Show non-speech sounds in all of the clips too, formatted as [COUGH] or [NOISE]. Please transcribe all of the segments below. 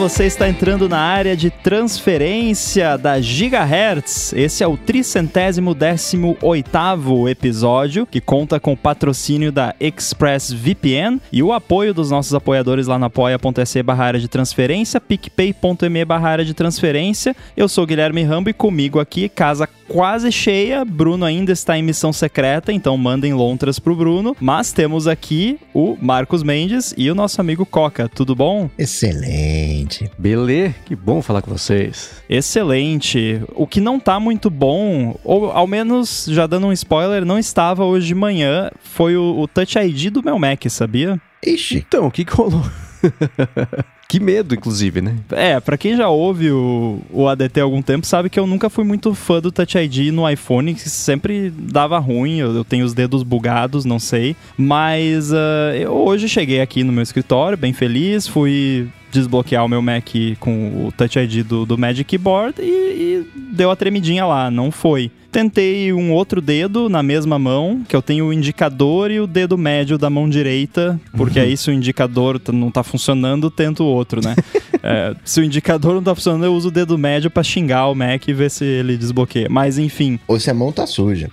você está entrando na área de transferência da Gigahertz. Esse é o tricentésimo décimo oitavo episódio, que conta com o patrocínio da ExpressVPN e o apoio dos nossos apoiadores lá na apoia.se barra área de transferência, picpay.me barra área de transferência. Eu sou Guilherme Rambo e comigo aqui, casa quase cheia, Bruno ainda está em missão secreta, então mandem lontras pro Bruno, mas temos aqui o Marcos Mendes e o nosso amigo Coca. Tudo bom? Excelente. Belê, que bom falar com vocês. Excelente. O que não tá muito bom, ou ao menos já dando um spoiler, não estava hoje de manhã, foi o, o Touch ID do meu Mac, sabia? Ixi. Então, o que que rolou? [LAUGHS] que medo, inclusive, né? É, pra quem já ouve o, o ADT há algum tempo, sabe que eu nunca fui muito fã do Touch ID no iPhone, que sempre dava ruim, eu, eu tenho os dedos bugados, não sei. Mas uh, eu hoje cheguei aqui no meu escritório, bem feliz, fui desbloquear o meu Mac com o Touch ID do, do Magic Keyboard e, e deu a tremidinha lá, não foi. Tentei um outro dedo na mesma mão, que eu tenho o indicador e o dedo médio da mão direita, porque aí se o indicador não tá funcionando, tento o outro, né? [LAUGHS] é, se o indicador não tá funcionando, eu uso o dedo médio para xingar o Mac e ver se ele desbloqueia. Mas enfim. Ou se a mão tá suja.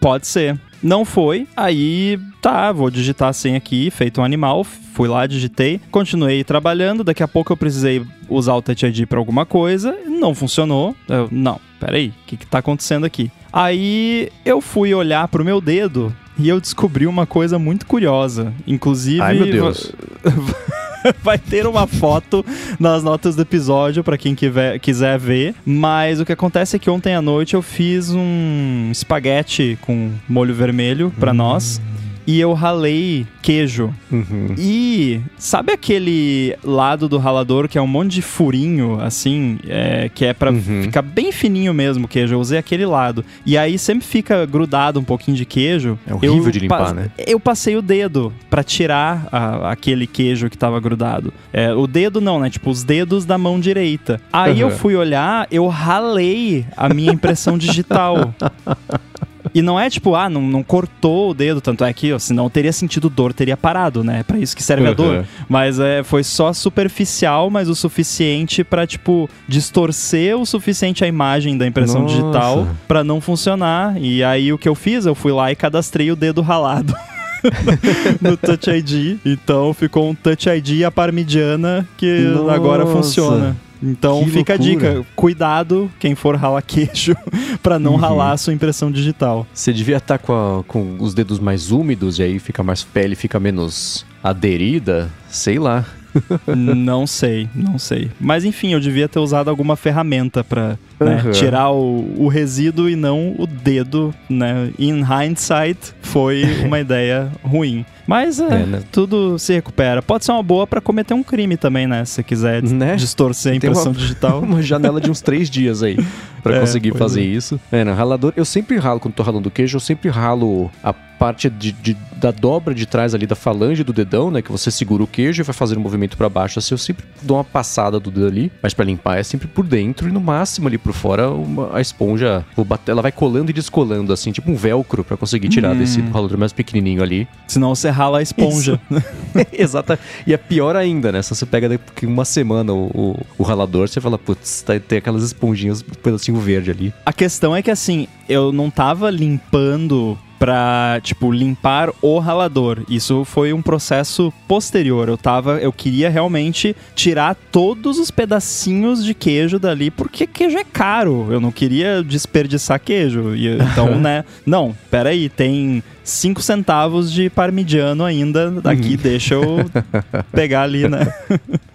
Pode ser. Não foi, aí tá, vou digitar a senha aqui, feito um animal, fui lá, digitei, continuei trabalhando, daqui a pouco eu precisei usar o Touch ID para alguma coisa, não funcionou. Eu, não, peraí, o que que tá acontecendo aqui? Aí eu fui olhar pro meu dedo e eu descobri uma coisa muito curiosa. Inclusive. Ai, meu Deus. [LAUGHS] [LAUGHS] vai ter uma foto nas notas do episódio para quem quiser, quiser ver. Mas o que acontece é que ontem à noite eu fiz um espaguete com molho vermelho para nós e eu ralei queijo. Uhum. E sabe aquele lado do ralador que é um monte de furinho, assim, é, que é pra Uhum. ficar bem fininho mesmo o queijo? Eu usei aquele lado. E aí sempre fica grudado um pouquinho de queijo. É horrível Eu de limpar, pa- né? Eu passei o dedo pra tirar a- aquele queijo que tava grudado. É, o dedo não, né? Tipo, os dedos da mão direita. Aí eu Uhum. fui olhar, eu ralei a minha impressão digital. [LAUGHS] E não é tipo, ah, não, não cortou o dedo, tanto é que, ó, senão teria sentido dor, teria parado, né? Pra isso que serve a dor. Uhum. Mas é, foi só superficial, mas o suficiente pra, tipo, distorcer o suficiente a imagem da impressão Nossa. digital pra não funcionar. E aí o que eu fiz? Eu fui lá e cadastrei o dedo ralado. [LAUGHS] no Touch ID. Então ficou um Touch ID à parmigiana que Nossa. agora funciona. Então Que fica loucura. a dica, cuidado quem for ralar queijo [LAUGHS] pra não Uhum. ralar a sua impressão digital. Você devia estar com, a- com os dedos mais úmidos e aí fica mais pele fica menos aderida, sei lá. [LAUGHS] não sei, não sei. Mas enfim, eu devia ter usado alguma ferramenta pra né, Uhum. tirar o, o resíduo e não o dedo, né? In hindsight, foi uma [LAUGHS] ideia ruim. Mas é, É, né? tudo se recupera. Pode ser uma boa pra cometer um crime também, né? Se você quiser Né? distorcer a impressão uma- digital. [LAUGHS] Uma janela de uns três dias aí [LAUGHS] pra É, conseguir fazer é. isso. É, no ralador, eu sempre ralo, quando tô ralando queijo, eu sempre ralo a parte de, de- da dobra de trás ali da falange do dedão, né? Que você segura o queijo e vai fazer um movimento pra baixo. Assim, eu sempre dou uma passada do dedo ali, mas pra limpar é sempre por dentro e no máximo ali por fora uma- a esponja, bater, ela vai colando e descolando, assim, tipo um velcro pra conseguir tirar Hum. desse ralador mais pequenininho ali. Senão você rala a esponja. [LAUGHS] Exato. E é pior ainda, né? Se você pega daqui uma semana o, o, o ralador, você fala, putz, tá, tem aquelas esponjinhas, um pedacinho verde ali. A questão é que assim, eu não tava limpando pra, tipo, limpar o ralador. Isso foi um processo posterior. Eu tava, eu queria realmente tirar todos os pedacinhos de queijo dali, porque queijo é caro. Eu não queria desperdiçar queijo. E, [LAUGHS] então, né? Não, peraí, tem 5 centavos de parmigiano ainda daqui, deixa eu [LAUGHS] pegar ali, né? [LAUGHS]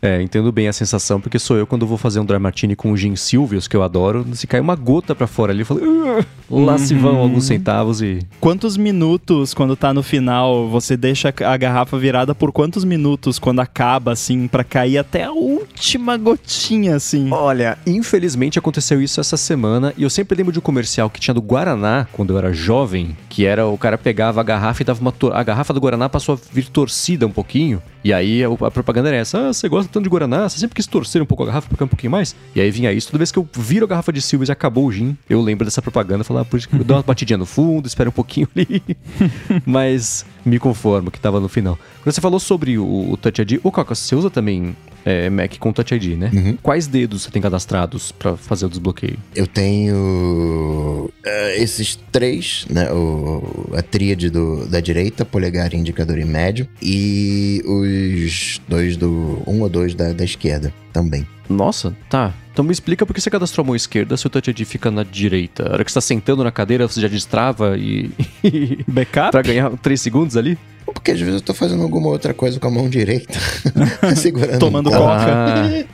É, entendo bem a sensação, porque sou eu quando vou fazer um dry martini com o gin Silvius, que eu adoro, se cai uma gota pra fora ali, eu falo, "Ugh", lá se vão alguns centavos e... Quantos minutos, quando tá no final, você deixa a garrafa virada por quantos minutos quando acaba, assim, pra cair até a última gotinha, assim? Olha, infelizmente aconteceu isso essa semana e eu sempre lembro de um comercial que tinha do Guaraná, quando eu era jovem, que era o cara pegava a garrafa e dava uma... A garrafa do Guaraná passou a vir torcida um pouquinho, e aí a, a propaganda era essa, ah, você gosta tanto de Guaraná, você sempre quis torcer um pouco a garrafa pra ficar um pouquinho mais? E aí vinha isso, toda vez que eu viro a garrafa de Silves e acabou o gin, eu lembro dessa propaganda, falar, ah, por isso que eu dou uma [LAUGHS] batidinha no fundo, espera um pouquinho ali, [LAUGHS] mas me conformo que tava no final. Quando você falou sobre o, o Touch ID, ô Coca, você usa também é, Mac com Touch ID, né? Uhum. Quais dedos você tem cadastrados pra fazer o desbloqueio? Eu tenho eh, esses três, né? O, a tríade do, da direita, polegar, indicador e médio. E os dois do. um ou dois da, da esquerda também. Nossa, tá. Então me explica por que você cadastrou a mão esquerda se o Touch ID fica na direita. A hora que você tá sentando na cadeira, você já destrava e. [LAUGHS] Backup? pra ganhar 3 segundos ali? Porque às vezes eu tô fazendo alguma outra coisa com a mão direita, [LAUGHS] segurando. Tomando um copo. coca.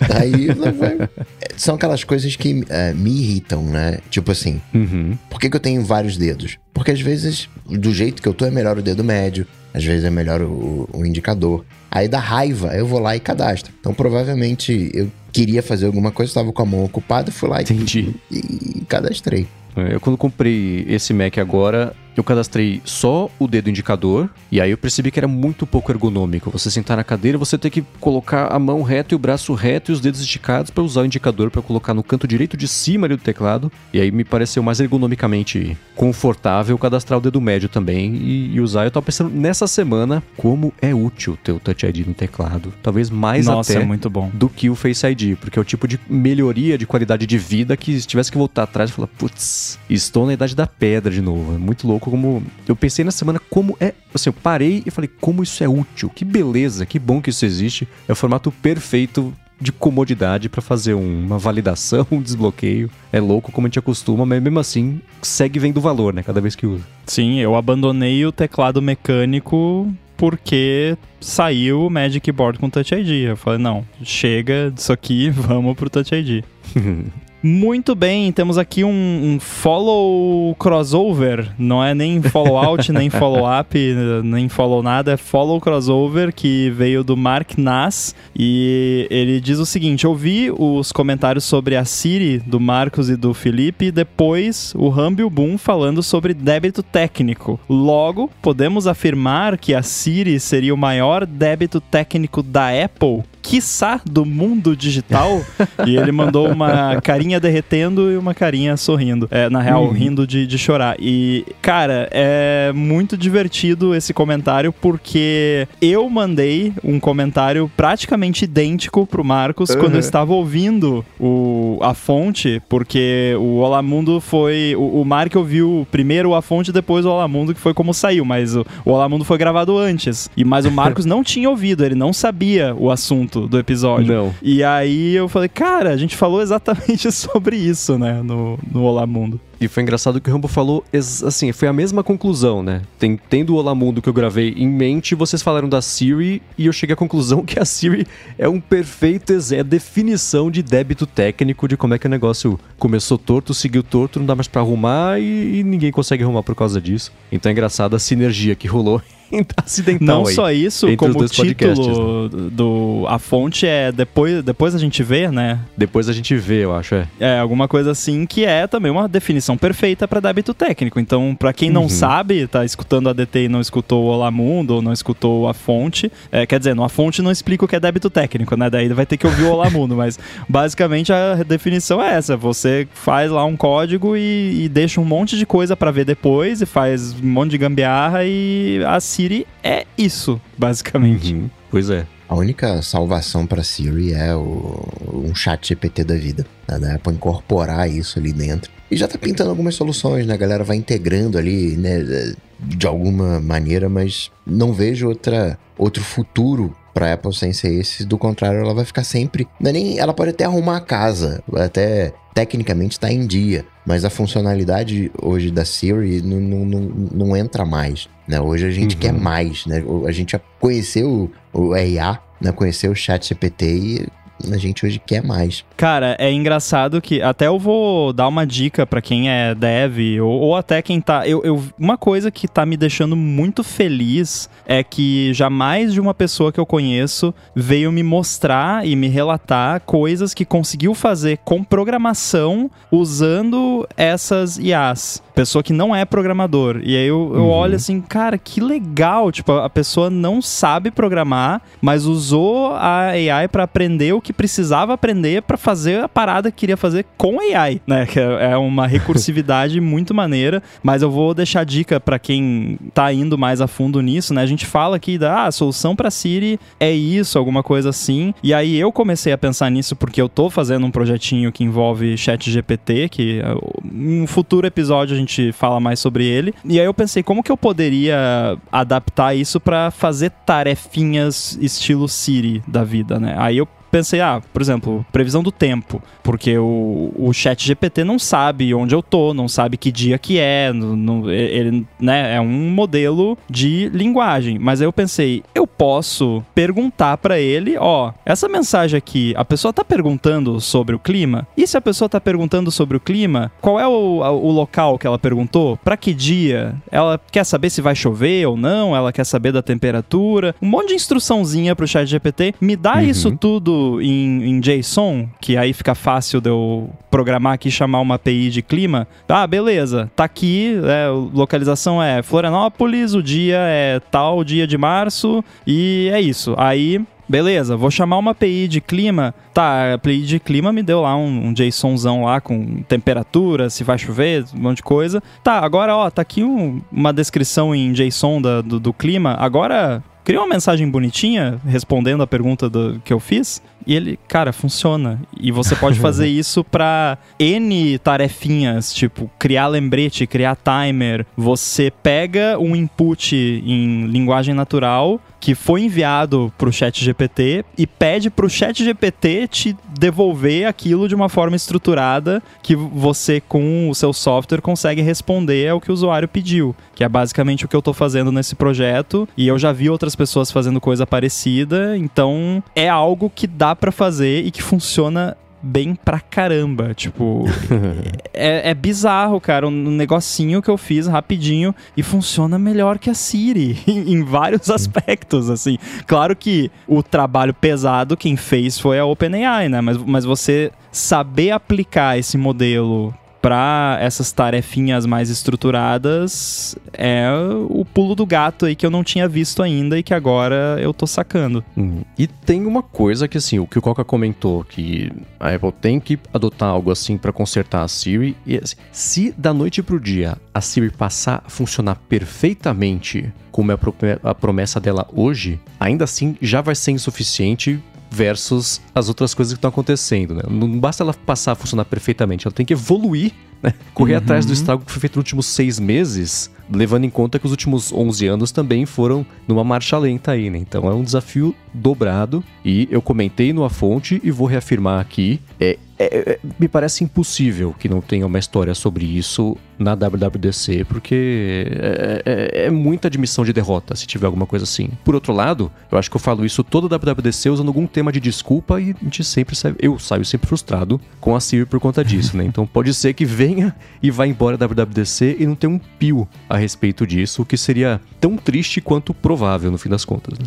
Ah, [LAUGHS] Aí vai- são aquelas coisas que eh, me irritam, né? Tipo assim, uhum. por que, que eu tenho vários dedos? Porque às vezes, do jeito que eu tô, é melhor o dedo médio, às vezes é melhor o, o indicador. Aí dá raiva, eu vou lá e cadastro. Então provavelmente eu queria fazer alguma coisa, estava com a mão ocupada, fui lá e, Entendi. e cadastrei. É, Eu quando comprei esse Mac agora, eu cadastrei só o dedo indicador e aí eu percebi que era muito pouco ergonômico. Você sentar na cadeira, você ter que colocar a mão reta e o braço reto e os dedos esticados para usar o indicador para colocar no canto direito de cima ali do teclado. E aí me pareceu mais ergonomicamente confortável cadastrar o dedo médio também e, e usar. Eu tava pensando nessa semana como é útil ter o Touch ID no teclado. Talvez mais Nossa, até é muito bom. do que o Face ID, porque é o tipo de melhoria de qualidade de vida que se tivesse que voltar atrás e falar, putz, estou na idade da pedra de novo. É muito louco como. Eu pensei na semana como é. Assim, eu parei e falei, como isso é útil, que beleza, que bom que isso existe. É o formato perfeito de comodidade para fazer um- uma validação, [LAUGHS] um desbloqueio. É louco como a gente acostuma, mas mesmo assim segue vendo valor, né? Cada vez que usa. Sim, eu abandonei o teclado mecânico porque saiu o Magic Board com Touch ID. Eu falei, não, chega disso aqui, [LAUGHS] vamos pro Touch ID. [LAUGHS] Muito bem, temos aqui um, um follow crossover, não é nem follow out, [LAUGHS] nem follow up, nem follow nada, é follow crossover que veio do Mark Nass e ele diz o seguinte: eu vi os comentários sobre a Siri do Marcos e do Felipe, e depois o Rambi e o Boom falando sobre débito técnico. Logo, podemos afirmar que a Siri seria o maior débito técnico da Apple? Quiçá do mundo digital. [LAUGHS] e ele mandou uma carinha derretendo e uma carinha sorrindo. É, na real, rindo de, de chorar. E, cara, é muito divertido esse comentário porque eu mandei um comentário praticamente idêntico pro Marcos quando eu estava ouvindo o, a fonte, porque o Olá Mundo foi. O, o Mark ouviu primeiro a fonte, depois o Olá Mundo, que foi como saiu, mas o, o Olá Mundo foi gravado antes. E, mas o Marcos [LAUGHS] não tinha ouvido, ele não sabia o assunto do episódio. Não. E aí eu falei, cara, a gente falou exatamente [LAUGHS] [LAUGHS] sobre isso, né, no, no Olá Mundo. E foi engraçado que o Rambo falou, assim, foi a mesma conclusão, né? Tem, tendo o Olá Mundo que eu gravei em mente, vocês falaram da Siri e eu cheguei à conclusão que a Siri é um perfeito é a definição de débito técnico de como é que o negócio começou torto, seguiu torto, não dá mais pra arrumar e, e ninguém consegue arrumar por causa disso. Então é engraçado a sinergia que rolou [LAUGHS] acidental Não aí. só isso, como o título do. A fonte é depois, depois a gente vê, né? Depois a gente vê, eu acho, é. É, alguma coisa assim que é também uma definição perfeita para débito técnico. Então, para quem não Uhum. sabe, tá escutando a DT e não escutou o Olá Mundo ou não escutou a fonte, é, quer dizer, a fonte não explica o que é débito técnico, né? Daí vai ter que ouvir o Olá Mundo, mas basicamente a definição é essa: você faz lá um código e, e deixa um monte de coisa para ver depois e faz um monte de gambiarra e a Siri é isso, basicamente. Uhum. Pois é. A única salvação para Siri é o, um chat GPT da vida. Né? Da Apple incorporar isso ali dentro. E já tá pintando algumas soluções, né? A galera vai integrando ali, né? De alguma maneira, mas não vejo outra, outro futuro pra Apple sem ser esse. Do contrário, ela vai ficar sempre. Não é nem, ela pode até arrumar a casa, até tecnicamente tá em dia. Mas a funcionalidade hoje da Siri não, não, não, não entra mais. Né? Hoje a gente Uhum. quer mais, né? A gente já conheceu o IA, né? Conheceu o chat GPT e a gente hoje quer mais. Cara, é engraçado que até eu vou dar uma dica pra quem é dev ou, ou até quem tá. Eu, eu- uma coisa que tá me deixando muito feliz é que jamais de uma pessoa que eu conheço veio me mostrar e me relatar coisas que conseguiu fazer com programação usando essas IAs. Pessoa que não é programador. E aí eu, eu Uhum. olho assim, cara, que legal. Tipo, a pessoa não sabe programar, mas usou a AI pra aprender o que precisava aprender para fazer a parada que queria fazer com AI, né? Que é, é uma recursividade [LAUGHS] muito maneira, mas eu vou deixar dica para quem tá indo mais a fundo nisso, né? A gente fala aqui da ah, solução para Siri é isso, alguma coisa assim. E aí eu comecei a pensar nisso porque eu tô fazendo um projetinho que envolve Chat GPT, que em um futuro episódio a gente fala mais sobre ele. E aí eu pensei como que eu poderia adaptar isso para fazer tarefinhas estilo Siri da vida, né? Aí eu pensei, ah, por exemplo, previsão do tempo, porque o, o chat GPT não sabe onde eu tô, não sabe que dia que é, não, ele né, é um modelo de linguagem. Mas aí eu pensei, eu posso perguntar para ele, ó, essa mensagem aqui, a pessoa tá perguntando sobre o clima? E se a pessoa tá perguntando sobre o clima, qual é o, o local que ela perguntou? Para que dia? Ela quer saber se vai chover ou não? Ela quer saber da temperatura? Um monte de instruçãozinha pro chat GPT. Me dá uhum. isso tudo em, em JSON, que aí fica fácil de eu programar aqui chamar uma API de clima. Ah, beleza, tá aqui, é, localização é Florianópolis, o dia é tal dia de março e é isso. Aí Beleza, vou chamar uma API de clima. Tá, a API de clima me deu lá um, um JSONzão lá com temperatura, se vai chover, um monte de coisa. Tá, agora, ó, tá aqui um, uma descrição em JSON da, do, do clima. Agora, cria uma mensagem bonitinha respondendo a pergunta do, que eu fiz. E ele, cara, funciona. E você pode [LAUGHS] fazer isso para N tarefinhas, tipo criar lembrete, criar timer. Você pega um input em linguagem natural que foi enviado para o Chat GPT e pede para o Chat GPT te devolver aquilo de uma forma estruturada que você com o seu software consegue responder ao que o usuário pediu, que é basicamente o que eu estou fazendo nesse projeto. E eu já vi outras pessoas fazendo coisa parecida, então é algo que dá para fazer e que funciona bem pra caramba. Tipo, [LAUGHS] é, é, bizarro, cara. Um negocinho que eu fiz rapidinho e funciona melhor que a Siri [LAUGHS] em, em, vários aspectos, assim. Claro que o trabalho pesado quem fez foi a OpenAI, né? Mas, mas você saber aplicar esse modelo para essas tarefinhas mais estruturadas é o pulo do gato aí que eu não tinha visto ainda e que agora eu tô sacando. Uhum. E tem uma coisa que assim, o que o Coca comentou que a Apple tem que adotar algo assim para consertar a Siri e assim, se da noite pro dia a Siri passar a funcionar perfeitamente como é a promessa dela hoje, ainda assim já vai ser insuficiente versus as outras coisas que estão acontecendo, né? Não basta ela passar a funcionar perfeitamente, ela tem que evoluir, né? Correr uhum. atrás do estrago que foi feito nos últimos seis meses, levando em conta que os últimos 11 anos também foram numa marcha lenta aí, né? Então é um desafio dobrado e eu comentei no A Fonte e vou reafirmar aqui, é é, é, me parece impossível que não tenha uma história sobre isso na WWDC, porque é, é, é, muita admissão de derrota se tiver alguma coisa assim. Por outro lado, eu acho que eu falo isso toda WWDC usando algum tema de desculpa e a gente sempre sai, eu saio sempre frustrado com a Siri por conta disso, né? Então pode ser que venha e vá embora da WWDC e não tenha um pio a respeito disso, o que seria tão triste quanto provável no fim das contas, né?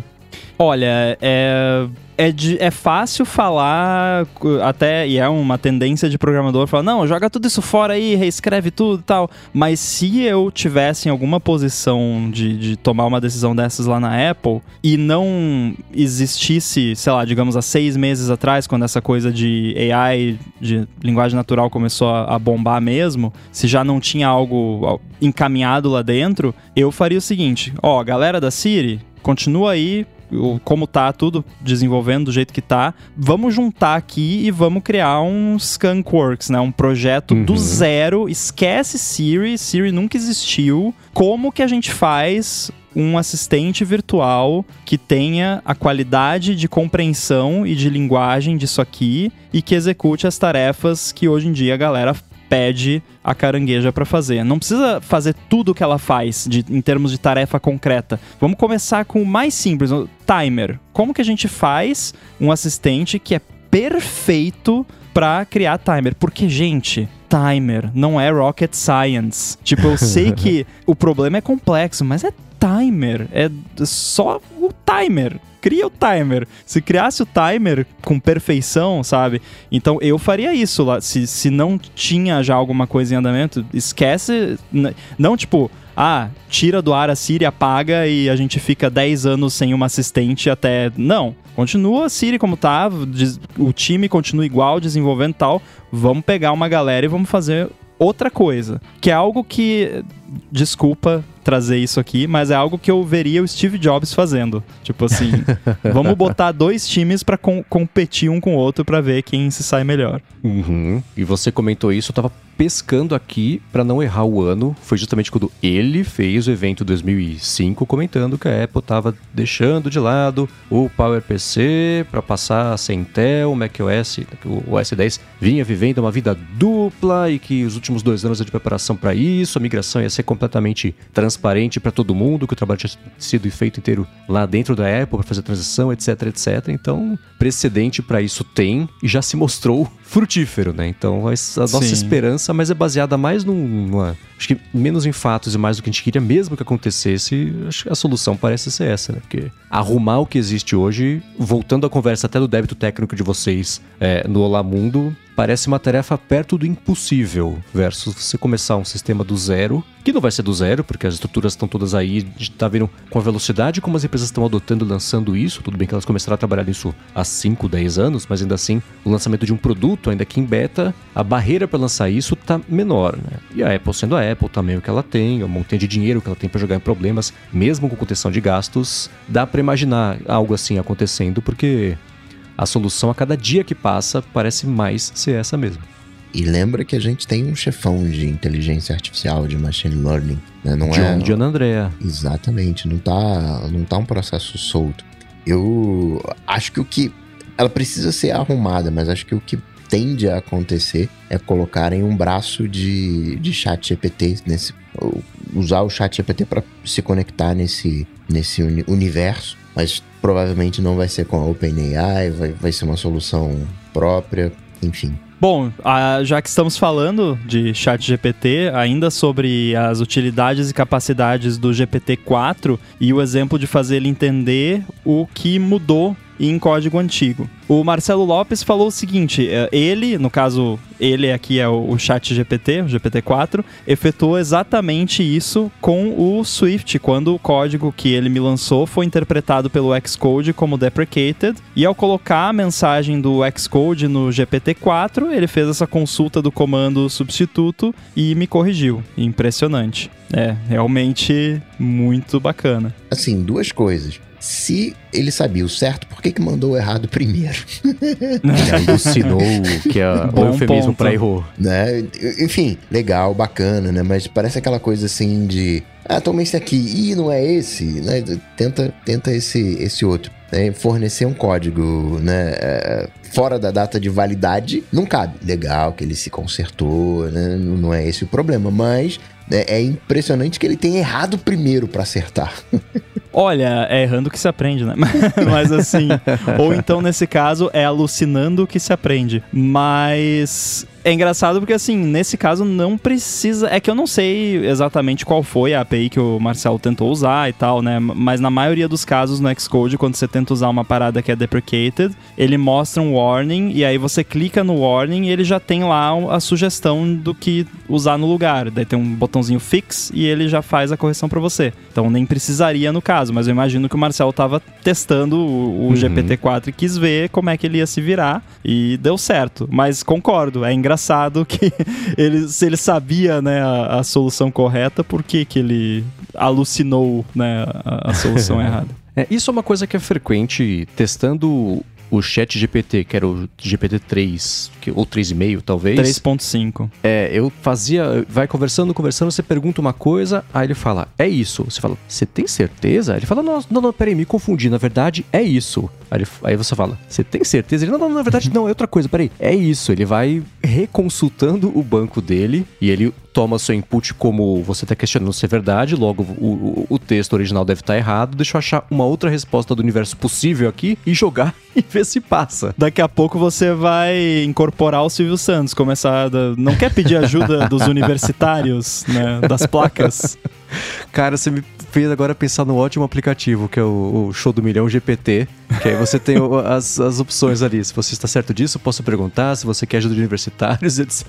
Olha, é é, de, é fácil falar, até, e é uma tendência de programador falar, não, joga tudo isso fora aí, reescreve tudo e tal. Mas se eu tivesse em alguma posição de, de tomar uma decisão dessas lá na Apple e não existisse, sei lá, digamos, há seis meses atrás, quando essa coisa de AI, de linguagem natural começou a, a bombar mesmo, se já não tinha algo encaminhado lá dentro, eu faria o seguinte: ó, galera da Siri, continua aí como tá tudo desenvolvendo do jeito que tá, vamos juntar aqui e vamos criar um Skunkworks, né? Um projeto uhum. do zero, esquece Siri, Siri nunca existiu. Como que a gente faz um assistente virtual que tenha a qualidade de compreensão e de linguagem disso aqui e que execute as tarefas que hoje em dia a galera pede a carangueja para fazer. Não precisa fazer tudo o que ela faz de, em termos de tarefa concreta. Vamos começar com o mais simples, o timer. Como que a gente faz um assistente que é perfeito para criar timer? Porque, gente, timer não é rocket science. Tipo, eu sei [LAUGHS] que o problema é complexo, mas é timer. É só o timer. Cria o timer. Se criasse o timer com perfeição, sabe? Então eu faria isso lá. Se, se não tinha já alguma coisa em andamento, esquece. Não, tipo, ah, tira do ar a Siri, apaga e a gente fica 10 anos sem uma assistente até. Não. Continua a Siri como tá, o time continua igual, desenvolvendo tal. Vamos pegar uma galera e vamos fazer outra coisa. Que é algo que. Desculpa trazer isso aqui, mas é algo que eu veria o Steve Jobs fazendo. Tipo assim, [LAUGHS] vamos botar dois times para com competir um com o outro para ver quem se sai melhor. Uhum. E você comentou isso, eu tava pescando aqui para não errar o ano. Foi justamente quando ele fez o evento 2005 comentando que a Apple tava deixando de lado o PowerPC para passar a Intel, o macOS, o OS 10 vinha vivendo uma vida dupla e que os últimos dois anos de preparação para isso, a migração ia ser completamente transparente para todo mundo, que o trabalho tinha sido feito inteiro lá dentro da Apple para fazer a transição, etc, etc. Então, precedente para isso tem e já se mostrou frutífero, né? Então, a nossa Sim. esperança, mas é baseada mais num, numa, acho que menos em fatos e mais do que a gente queria mesmo que acontecesse, acho que a solução parece ser essa, né? Porque arrumar o que existe hoje, voltando à conversa até do débito técnico de vocês é, no Olá Mundo, parece uma tarefa perto do impossível, versus você começar um sistema do zero, que não vai ser do zero, porque as estruturas estão todas aí, tá vendo com a velocidade como as empresas estão adotando e lançando isso, tudo bem que elas começaram a trabalhar nisso há 5, 10 anos, mas ainda assim, o lançamento de um produto, ainda que em beta, a barreira para lançar isso tá menor, né? E a Apple sendo a Apple também o que ela tem, o montanha de dinheiro que ela tem para jogar em problemas, mesmo com contenção de gastos, dá para imaginar algo assim acontecendo, porque a solução a cada dia que passa parece mais ser essa mesmo. E lembra que a gente tem um chefão de inteligência artificial, de machine learning. Né? Não John, é... John Andrea. Exatamente, não tá, não tá um processo solto. Eu acho que o que. Ela precisa ser arrumada, mas acho que o que tende a acontecer é colocarem um braço de, de chat GPT nesse. Usar o chat GPT para se conectar nesse, nesse uni universo, mas provavelmente não vai ser com a OpenAI, vai, vai ser uma solução própria, enfim. Bom, já que estamos falando de chat GPT, ainda sobre as utilidades e capacidades do GPT-4 e o exemplo de fazer ele entender o que mudou em código antigo. O Marcelo Lopes falou o seguinte: é, ele, no caso, ele aqui é o Chat GPT, o GPT-4, efetuou exatamente isso com o Swift, quando o código que ele me lançou foi interpretado pelo Xcode como deprecated, e ao colocar a mensagem do Xcode no GPT-4, ele fez essa consulta do comando substituto e me corrigiu. Impressionante. É, realmente muito bacana. Assim, duas coisas se ele sabia o certo, por que, que mandou o errado primeiro? [LAUGHS] alucinou que é o eufemismo para errou. Né? Enfim, legal, bacana, né? Mas parece aquela coisa assim de. Ah, toma esse aqui. Ih, não é esse. Né? Tenta, tenta esse, esse outro. Né? Fornecer um código, né? É, fora da data de validade, não cabe. Legal que ele se consertou, né? Não é esse o problema. Mas é, é impressionante que ele tenha errado primeiro para acertar. [LAUGHS] Olha, é errando que se aprende, né? [LAUGHS] Mas assim, ou então nesse caso é alucinando que se aprende. Mas é engraçado porque, assim, nesse caso não precisa. É que eu não sei exatamente qual foi a API que o Marcelo tentou usar e tal, né? Mas na maioria dos casos no Xcode, quando você tenta usar uma parada que é deprecated, ele mostra um warning e aí você clica no warning e ele já tem lá a sugestão do que usar no lugar. Daí tem um botãozinho fix e ele já faz a correção para você. Então nem precisaria no caso, mas eu imagino que o Marcelo tava testando o, o uhum. GPT-4 e quis ver como é que ele ia se virar e deu certo. Mas concordo, é engraçado engraçado que [LAUGHS] ele, se ele sabia né, a, a solução correta, por que, que ele alucinou né, a, a solução [LAUGHS] errada? É, isso é uma coisa que é frequente testando o chat GPT, que era o GPT-3, ou 3,5 talvez. 3.5. É, eu fazia, vai conversando, conversando, você pergunta uma coisa, aí ele fala, é isso. Você fala, você tem certeza? Ele fala, não, não, não, peraí, me confundi, na verdade é isso. Aí, aí você fala, você tem certeza? Ele, não, não, na verdade [LAUGHS] não, é outra coisa, peraí, é isso. Ele vai reconsultando o banco dele e ele toma seu input como você está questionando se é verdade, logo o, o, o, texto original deve estar tá errado. Deixa eu achar uma outra resposta do universo possível aqui e jogar [LAUGHS] e ver se passa. Daqui a pouco você vai incorporar o Silvio Santos, começar. A, não quer pedir ajuda [LAUGHS] dos universitários, né? Das placas. Cara, você me fez agora pensar no ótimo aplicativo que é o, o Show do Milhão GPT Que aí você tem as, as opções ali. Se você está certo disso, posso perguntar. Se você quer ajuda de universitários, [LAUGHS] etc.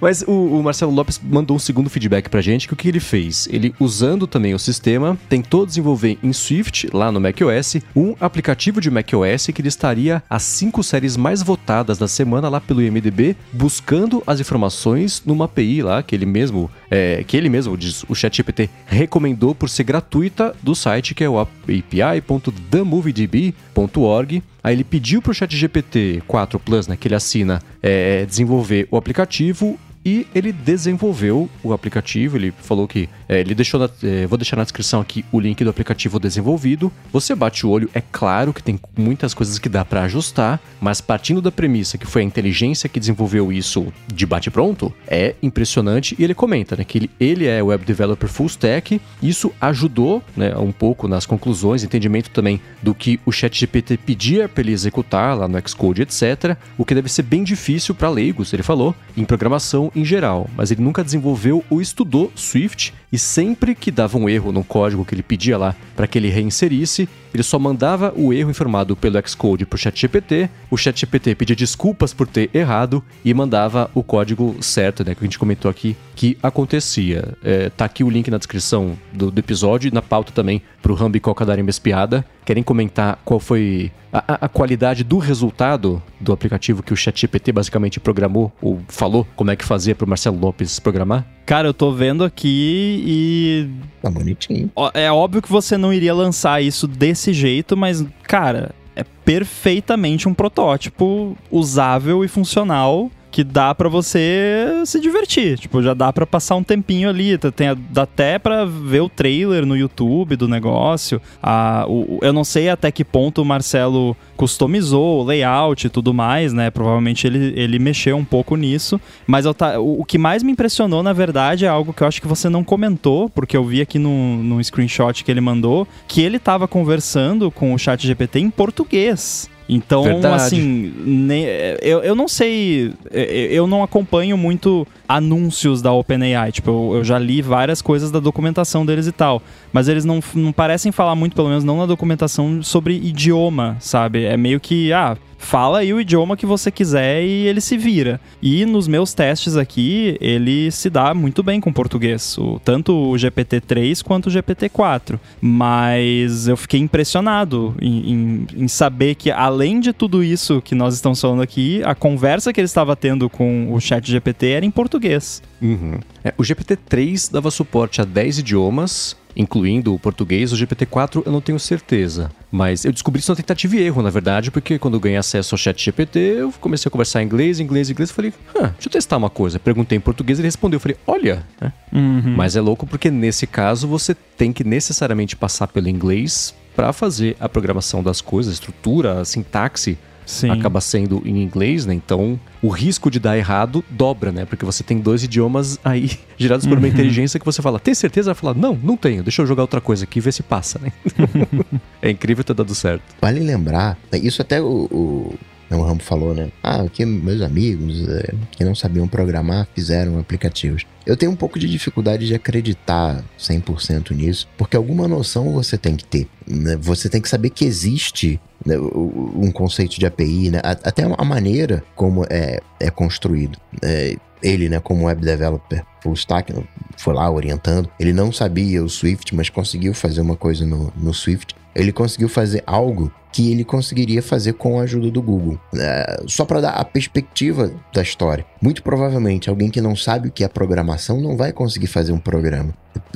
Mas o, o, Marcelo Lopes mandou um segundo feedback pra gente, que o que ele fez? Ele, usando também o sistema, tentou desenvolver em Swift, lá no macOS, um aplicativo de macOS que listaria as cinco séries mais votadas da semana lá pelo IMDB, buscando as informações numa API lá, que ele mesmo, é, que ele mesmo, diz, o ChatGPT, recomendou por ser gratuita do site, que é o api.themoviedb.org. Aí ele pediu para o ChatGPT 4 Plus, né, que ele assina, é, desenvolver o aplicativo e ele desenvolveu o aplicativo. Ele falou que é, ele deixou, na, é, vou deixar na descrição aqui o link do aplicativo desenvolvido. Você bate o olho, é claro que tem muitas coisas que dá para ajustar, mas partindo da premissa que foi a inteligência que desenvolveu isso de bate pronto, é impressionante. E ele comenta, né, que ele, ele é web developer full stack. Isso ajudou, né, um pouco nas conclusões, entendimento também do que o ChatGPT pedia para ele executar lá no Xcode, etc. O que deve ser bem difícil para leigos, ele falou, em programação em geral, mas ele nunca desenvolveu ou estudou Swift e sempre que dava um erro no código que ele pedia lá para que ele reinserisse, ele só mandava o erro informado pelo Xcode para o ChatGPT, o ChatGPT pedia desculpas por ter errado e mandava o código certo, né, que a gente comentou aqui que acontecia. É, tá aqui o link na descrição do, do episódio e na pauta também para o Rambi Coca darem uma espiada. Querem comentar qual foi a, a, qualidade do resultado do aplicativo que o ChatGPT basicamente programou ou falou como é que fazia para o Marcelo Lopes programar? Cara, eu tô vendo aqui e. Tá bonitinho. É óbvio que você não iria lançar isso desse jeito, mas, cara, é perfeitamente um protótipo usável e funcional que dá para você se divertir. Tipo, já dá para passar um tempinho ali. Tem, dá até para ver o trailer no YouTube do negócio. Ah, o, eu não sei até que ponto o Marcelo customizou o layout e tudo mais, né? Provavelmente ele, ele mexeu um pouco nisso. Mas eu tá, o, o, que mais me impressionou, na verdade, é algo que eu acho que você não comentou, porque eu vi aqui no, no screenshot que ele mandou, que ele estava conversando com o chat GPT em português. Então, Verdade. assim, ne, eu, eu não sei, eu não acompanho muito anúncios da OpenAI. Tipo, eu, eu, já li várias coisas da documentação deles e tal. Mas eles não, não parecem falar muito, pelo menos não na documentação, sobre idioma, sabe? É meio que, ah, fala aí o idioma que você quiser e ele se vira. E nos meus testes aqui, ele se dá muito bem com português, o, tanto o GPT-3 quanto o GPT-4. Mas eu fiquei impressionado em, em, em, saber que, além de tudo isso que nós estamos falando aqui, a conversa que ele estava tendo com o chat GPT era em português. Uhum. É, o GPT-3 dava suporte a 10 idiomas, incluindo o português. O GPT-4 eu não tenho certeza. Mas eu descobri isso na tentativa e erro, na verdade, porque quando eu ganhei acesso ao chat GPT, eu comecei a conversar em inglês, inglês, inglês. Falei, deixa eu testar uma coisa. Perguntei em português e ele respondeu. Eu falei, olha. Né? Uhum. Mas é louco porque nesse caso você tem que necessariamente passar pelo inglês para fazer a programação das coisas, a estrutura, a sintaxe Sim. acaba sendo em inglês, né? Então o risco de dar errado dobra, né? Porque você tem dois idiomas aí [LAUGHS] gerados por uma uhum. inteligência que você fala, tem certeza? Vai falar, não, não tenho, deixa eu jogar outra coisa aqui e ver se passa, né? [LAUGHS] é incrível ter dado certo. Vale lembrar, né, isso até o, o o Rambo falou, né? Ah, que meus amigos é, que não sabiam programar fizeram aplicativos. Eu tenho um pouco de dificuldade de acreditar 100% nisso, porque alguma noção você tem que ter. Né? Você tem que saber que existe né, um conceito de API, né? até a maneira como é, é construído. É, ele, né, como web developer full stack, foi lá orientando. Ele não sabia o Swift, mas conseguiu fazer uma coisa no, no Swift. Ele conseguiu fazer algo que ele conseguiria fazer com a ajuda do Google. É, só para dar a perspectiva da história. Muito provavelmente, alguém que não sabe o que é programação não vai conseguir fazer um programa.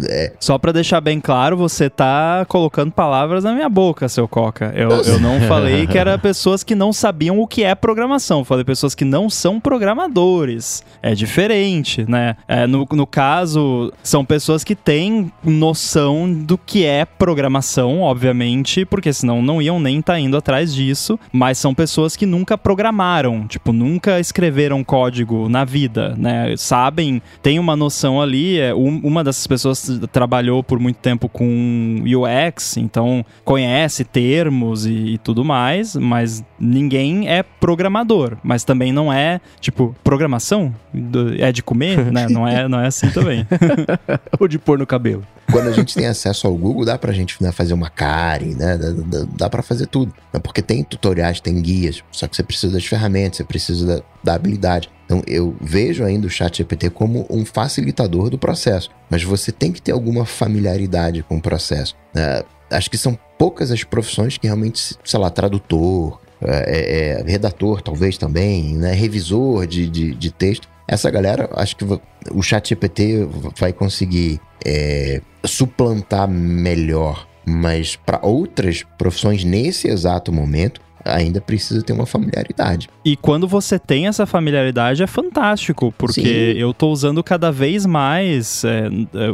É. Só para deixar bem claro, você tá colocando palavras na minha boca, seu Coca. Eu, eu não falei que era [LAUGHS] pessoas que não sabiam o que é programação. falei pessoas que não são programadores. É diferente, né? É, no, no caso, são pessoas que têm noção do que é programação, obviamente, porque senão não iam nem estar tá indo atrás disso. Mas são pessoas que nunca programaram, tipo, nunca escreveram código na vida, né? Sabem, tem uma noção ali. É, uma dessas pessoas pessoas trabalhou por muito tempo com UX, então conhece termos e, e, tudo mais, mas ninguém é programador, mas também não é, tipo, programação é de comer, [LAUGHS] né? Não é, não é assim também. [LAUGHS] Ou de pôr no cabelo. Quando a gente tem acesso ao Google, dá pra gente né, fazer uma Atari, né? Dá, dá, dá para fazer tudo. Porque tem tutoriais, tem guias, só que você precisa das ferramentas, você precisa da, da habilidade. Então eu vejo ainda o chat GPT como um facilitador do processo, mas você tem que ter alguma familiaridade com o processo. Né? Acho que são poucas as profissões que realmente, sei lá, tradutor, é, é, redator talvez também, né? revisor de, de, de texto. Essa galera, acho que o chat GPT vai conseguir é, suplantar melhor mas para outras profissões nesse exato momento, ainda precisa ter uma familiaridade. E quando você tem essa familiaridade é fantástico, porque Sim. eu tô usando cada vez mais. É,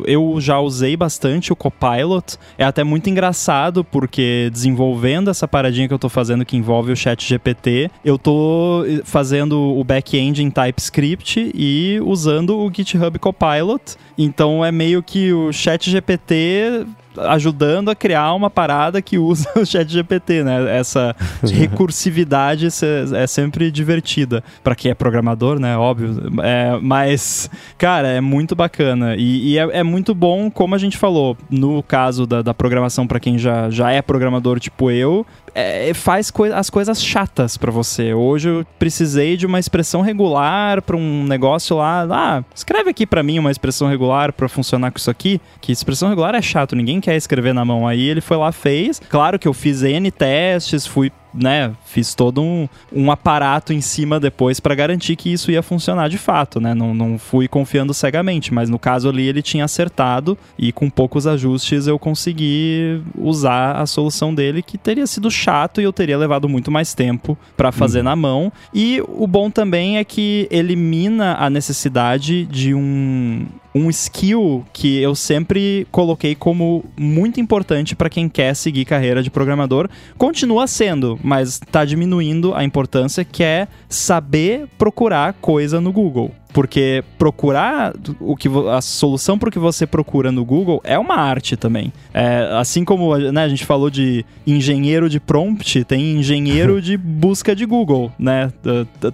eu já usei bastante o Copilot. É até muito engraçado, porque desenvolvendo essa paradinha que eu tô fazendo que envolve o Chat GPT, eu tô fazendo o back-end em TypeScript e usando o GitHub Copilot. Então é meio que o Chat GPT ajudando a criar uma parada que usa [LAUGHS] o chat GPT, né? Essa [LAUGHS] recursividade é sempre divertida. para quem é programador, né? Óbvio. É, mas, cara, é muito bacana. E, e é, é, muito bom, como a gente falou, no caso da, da programação, para quem já, já é programador tipo eu, é, faz coi as coisas chatas para você. Hoje eu precisei de uma expressão regular para um negócio lá. Ah, escreve aqui para mim uma expressão regular para funcionar com isso aqui. Que expressão regular é chato, ninguém quer escrever na mão. Aí ele foi lá, fez. Claro que eu fiz N testes, fui né, fiz todo um, um aparato em cima depois para garantir que isso ia funcionar de fato, né? Não, não fui confiando cegamente, mas no caso ali ele tinha acertado e com poucos ajustes eu consegui usar a solução dele que teria sido chato e eu teria levado muito mais tempo para fazer uhum. na mão. E o bom também é que elimina a necessidade de um um skill que eu sempre coloquei como muito importante para quem quer seguir carreira de programador. Continua sendo, mas está diminuindo a importância que é saber procurar coisa no Google. Porque procurar o que a solução para o que você procura no Google é uma arte também. É, assim como né, a gente falou de engenheiro de prompt, tem engenheiro [LAUGHS] de busca de Google, né?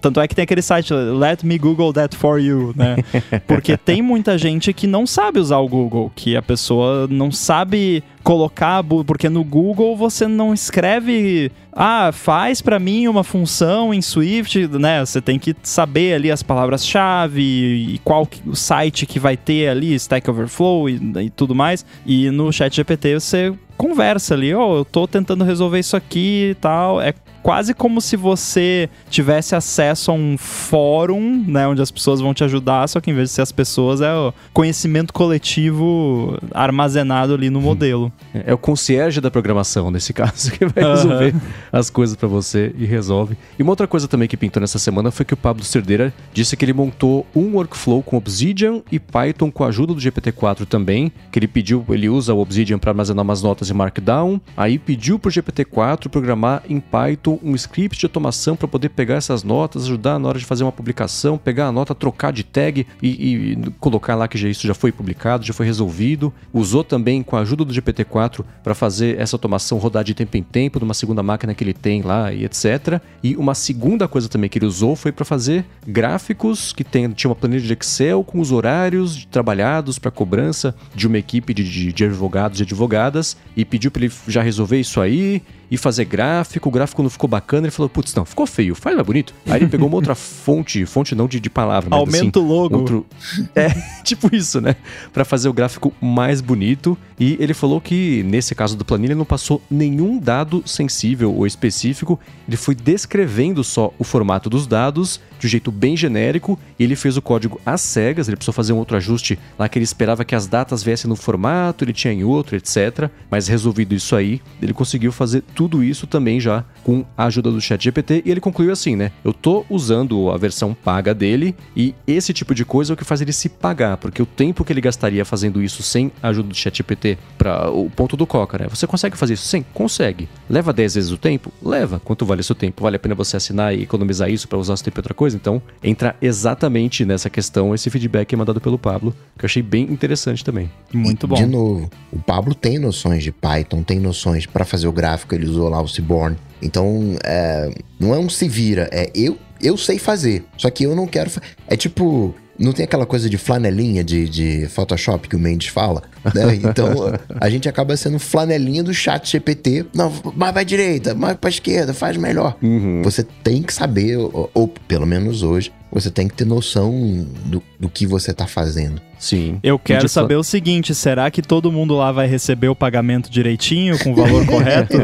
Tanto é que tem aquele site Let me Google that for you, né? [LAUGHS] Porque tem muita gente que não sabe usar o Google, que a pessoa não sabe colocar, porque no Google você não escreve, ah, faz para mim uma função em Swift, né? Você tem que saber ali as palavras-chave e qual o site que vai ter ali, Stack Overflow e, e tudo mais. E no Chat GPT você conversa ali, ó, oh, eu tô tentando resolver isso aqui e tal. É quase como se você tivesse acesso a um fórum, né, onde as pessoas vão te ajudar, só que em vez de ser as pessoas, é o conhecimento coletivo armazenado ali no modelo. É, é o concierge da programação, nesse [LAUGHS] caso, que vai resolver as coisas para você e resolve. E uma outra coisa também que pintou nessa semana foi que o Pablo Cerdeira disse que ele montou um workflow com Obsidian e Python com a ajuda do GPT-4 também, que ele pediu, ele usa o Obsidian para armazenar umas notas em Markdown, aí pediu pro GPT-4 programar em Python um script de automação para poder pegar essas notas, ajudar na hora de fazer uma publicação, pegar a nota, trocar de tag e, e colocar lá que já, isso já foi publicado, já foi resolvido. Usou também com a ajuda do GPT-4 para fazer essa automação rodar de tempo em tempo numa segunda máquina que ele tem lá e etc. E uma segunda coisa também que ele usou foi para fazer gráficos que tem, tinha uma planilha de Excel com os horários trabalhados para cobrança de uma equipe de, de, de advogados e advogadas e pediu para ele já resolver isso aí e fazer gráfico. O gráfico não ficou bacana. Ele falou, putz, não, ficou feio, faz mais bonito. Aí ele pegou uma outra [LAUGHS] fonte, fonte não de, de palavra, mas Aumenta assim, o logo. Outro... [LAUGHS] É, [LAUGHS] tipo isso, né? Para fazer o gráfico mais bonito. E ele falou que, nesse caso do planilha, não passou nenhum dado sensível ou específico. Ele foi descrevendo só o formato dos dados de um jeito bem genérico. E ele fez o código às cegas. Ele precisou fazer um outro ajuste lá que ele esperava que as datas viessem no formato, ele tinha em outro, etc. Mas resolvido isso aí, ele conseguiu fazer tudo isso também já com a ajuda do Chat GPT. E ele concluiu assim, né? Eu tô usando a versão paga dele e esse tipo de coisa é o que faz ele se pagar, porque o tempo que ele gastaria fazendo isso sem a ajuda do Chat GPT para o ponto do Coca, né? Você consegue fazer isso? Sim, consegue. Leva 10 vezes o tempo? Leva. Quanto vale o seu tempo? Vale a pena você assinar e economizar isso para usar o seu tempo em outra coisa? Então, entra exatamente nessa questão esse feedback mandado pelo Pablo, que eu achei bem interessante também. Muito bom. De novo, o Pablo tem noções de Python, tem noções para fazer o gráfico, ele usou lá o Seaborn. Então, é, não é um se vira, é eu eu sei fazer. Só que eu não quero. É tipo, não tem aquela coisa de flanelinha de, de Photoshop que o Mendes fala, né? [LAUGHS] Então a gente acaba sendo flanelinha do chat GPT. Não, mais pra direita, mais pra esquerda, faz melhor. Uhum. Você tem que saber, ou, ou pelo menos hoje, você tem que ter noção do, do que você tá fazendo. Sim. Eu quero saber o seguinte: será que todo mundo lá vai receber o pagamento direitinho, com o valor correto?